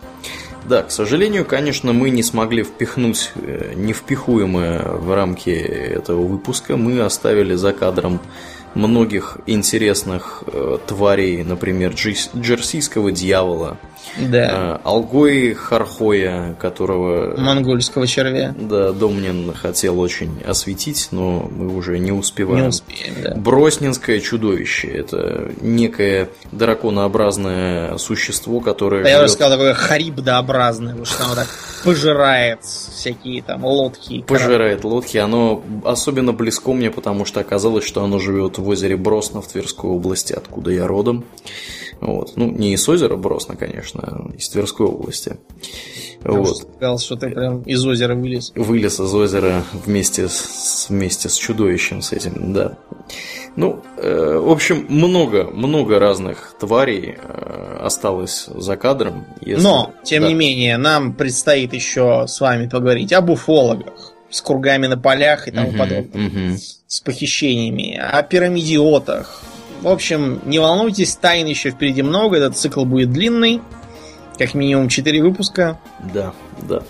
Да, к сожалению, конечно, мы не смогли впихнуть э, невпихуемое в рамки этого выпуска. Мы оставили за кадром многих интересных э, тварей, например, джерсийского дьявола, да. Э, Алгой Хархоя, которого... Монгольского червя. Да, Домнин хотел очень осветить, но мы уже не успеваем. Не успеем, да. Броснинское чудовище. Это некое драконообразное существо, которое... А я уже сказал, такое харибдообразное, потому что оно так пожирает всякие там лодки. Пожирает лодки. Оно особенно близко мне, потому что оказалось, что оно живет в озере Бросно в Тверской области, откуда я родом. Вот. Ну, не из озера Бросна, конечно, а из Тверской области. Потому вот. Сказал, что ты прям из озера вылез. Вылез из озера вместе с, вместе с чудовищем с этим, да. Ну, э, в общем, много, много разных тварей э, осталось за кадром. Если... Но, тем да. не менее, нам предстоит еще с вами поговорить об уфологах с кругами на полях и тому uh подобное, uh с похищениями, о пирамидиотах, в общем, не волнуйтесь, тайн еще впереди много. Этот цикл будет длинный. Как минимум 4 выпуска. Да, да.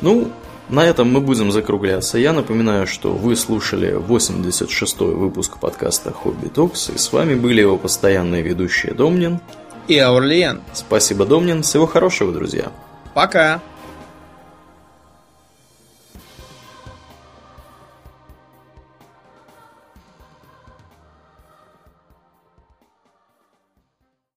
Ну, на этом мы будем закругляться. Я напоминаю, что вы слушали 86-й выпуск подкаста Хобби Токс, и с вами были его постоянные ведущие Домнин и Аурлиен. Спасибо, Домнин. Всего хорошего, друзья. Пока.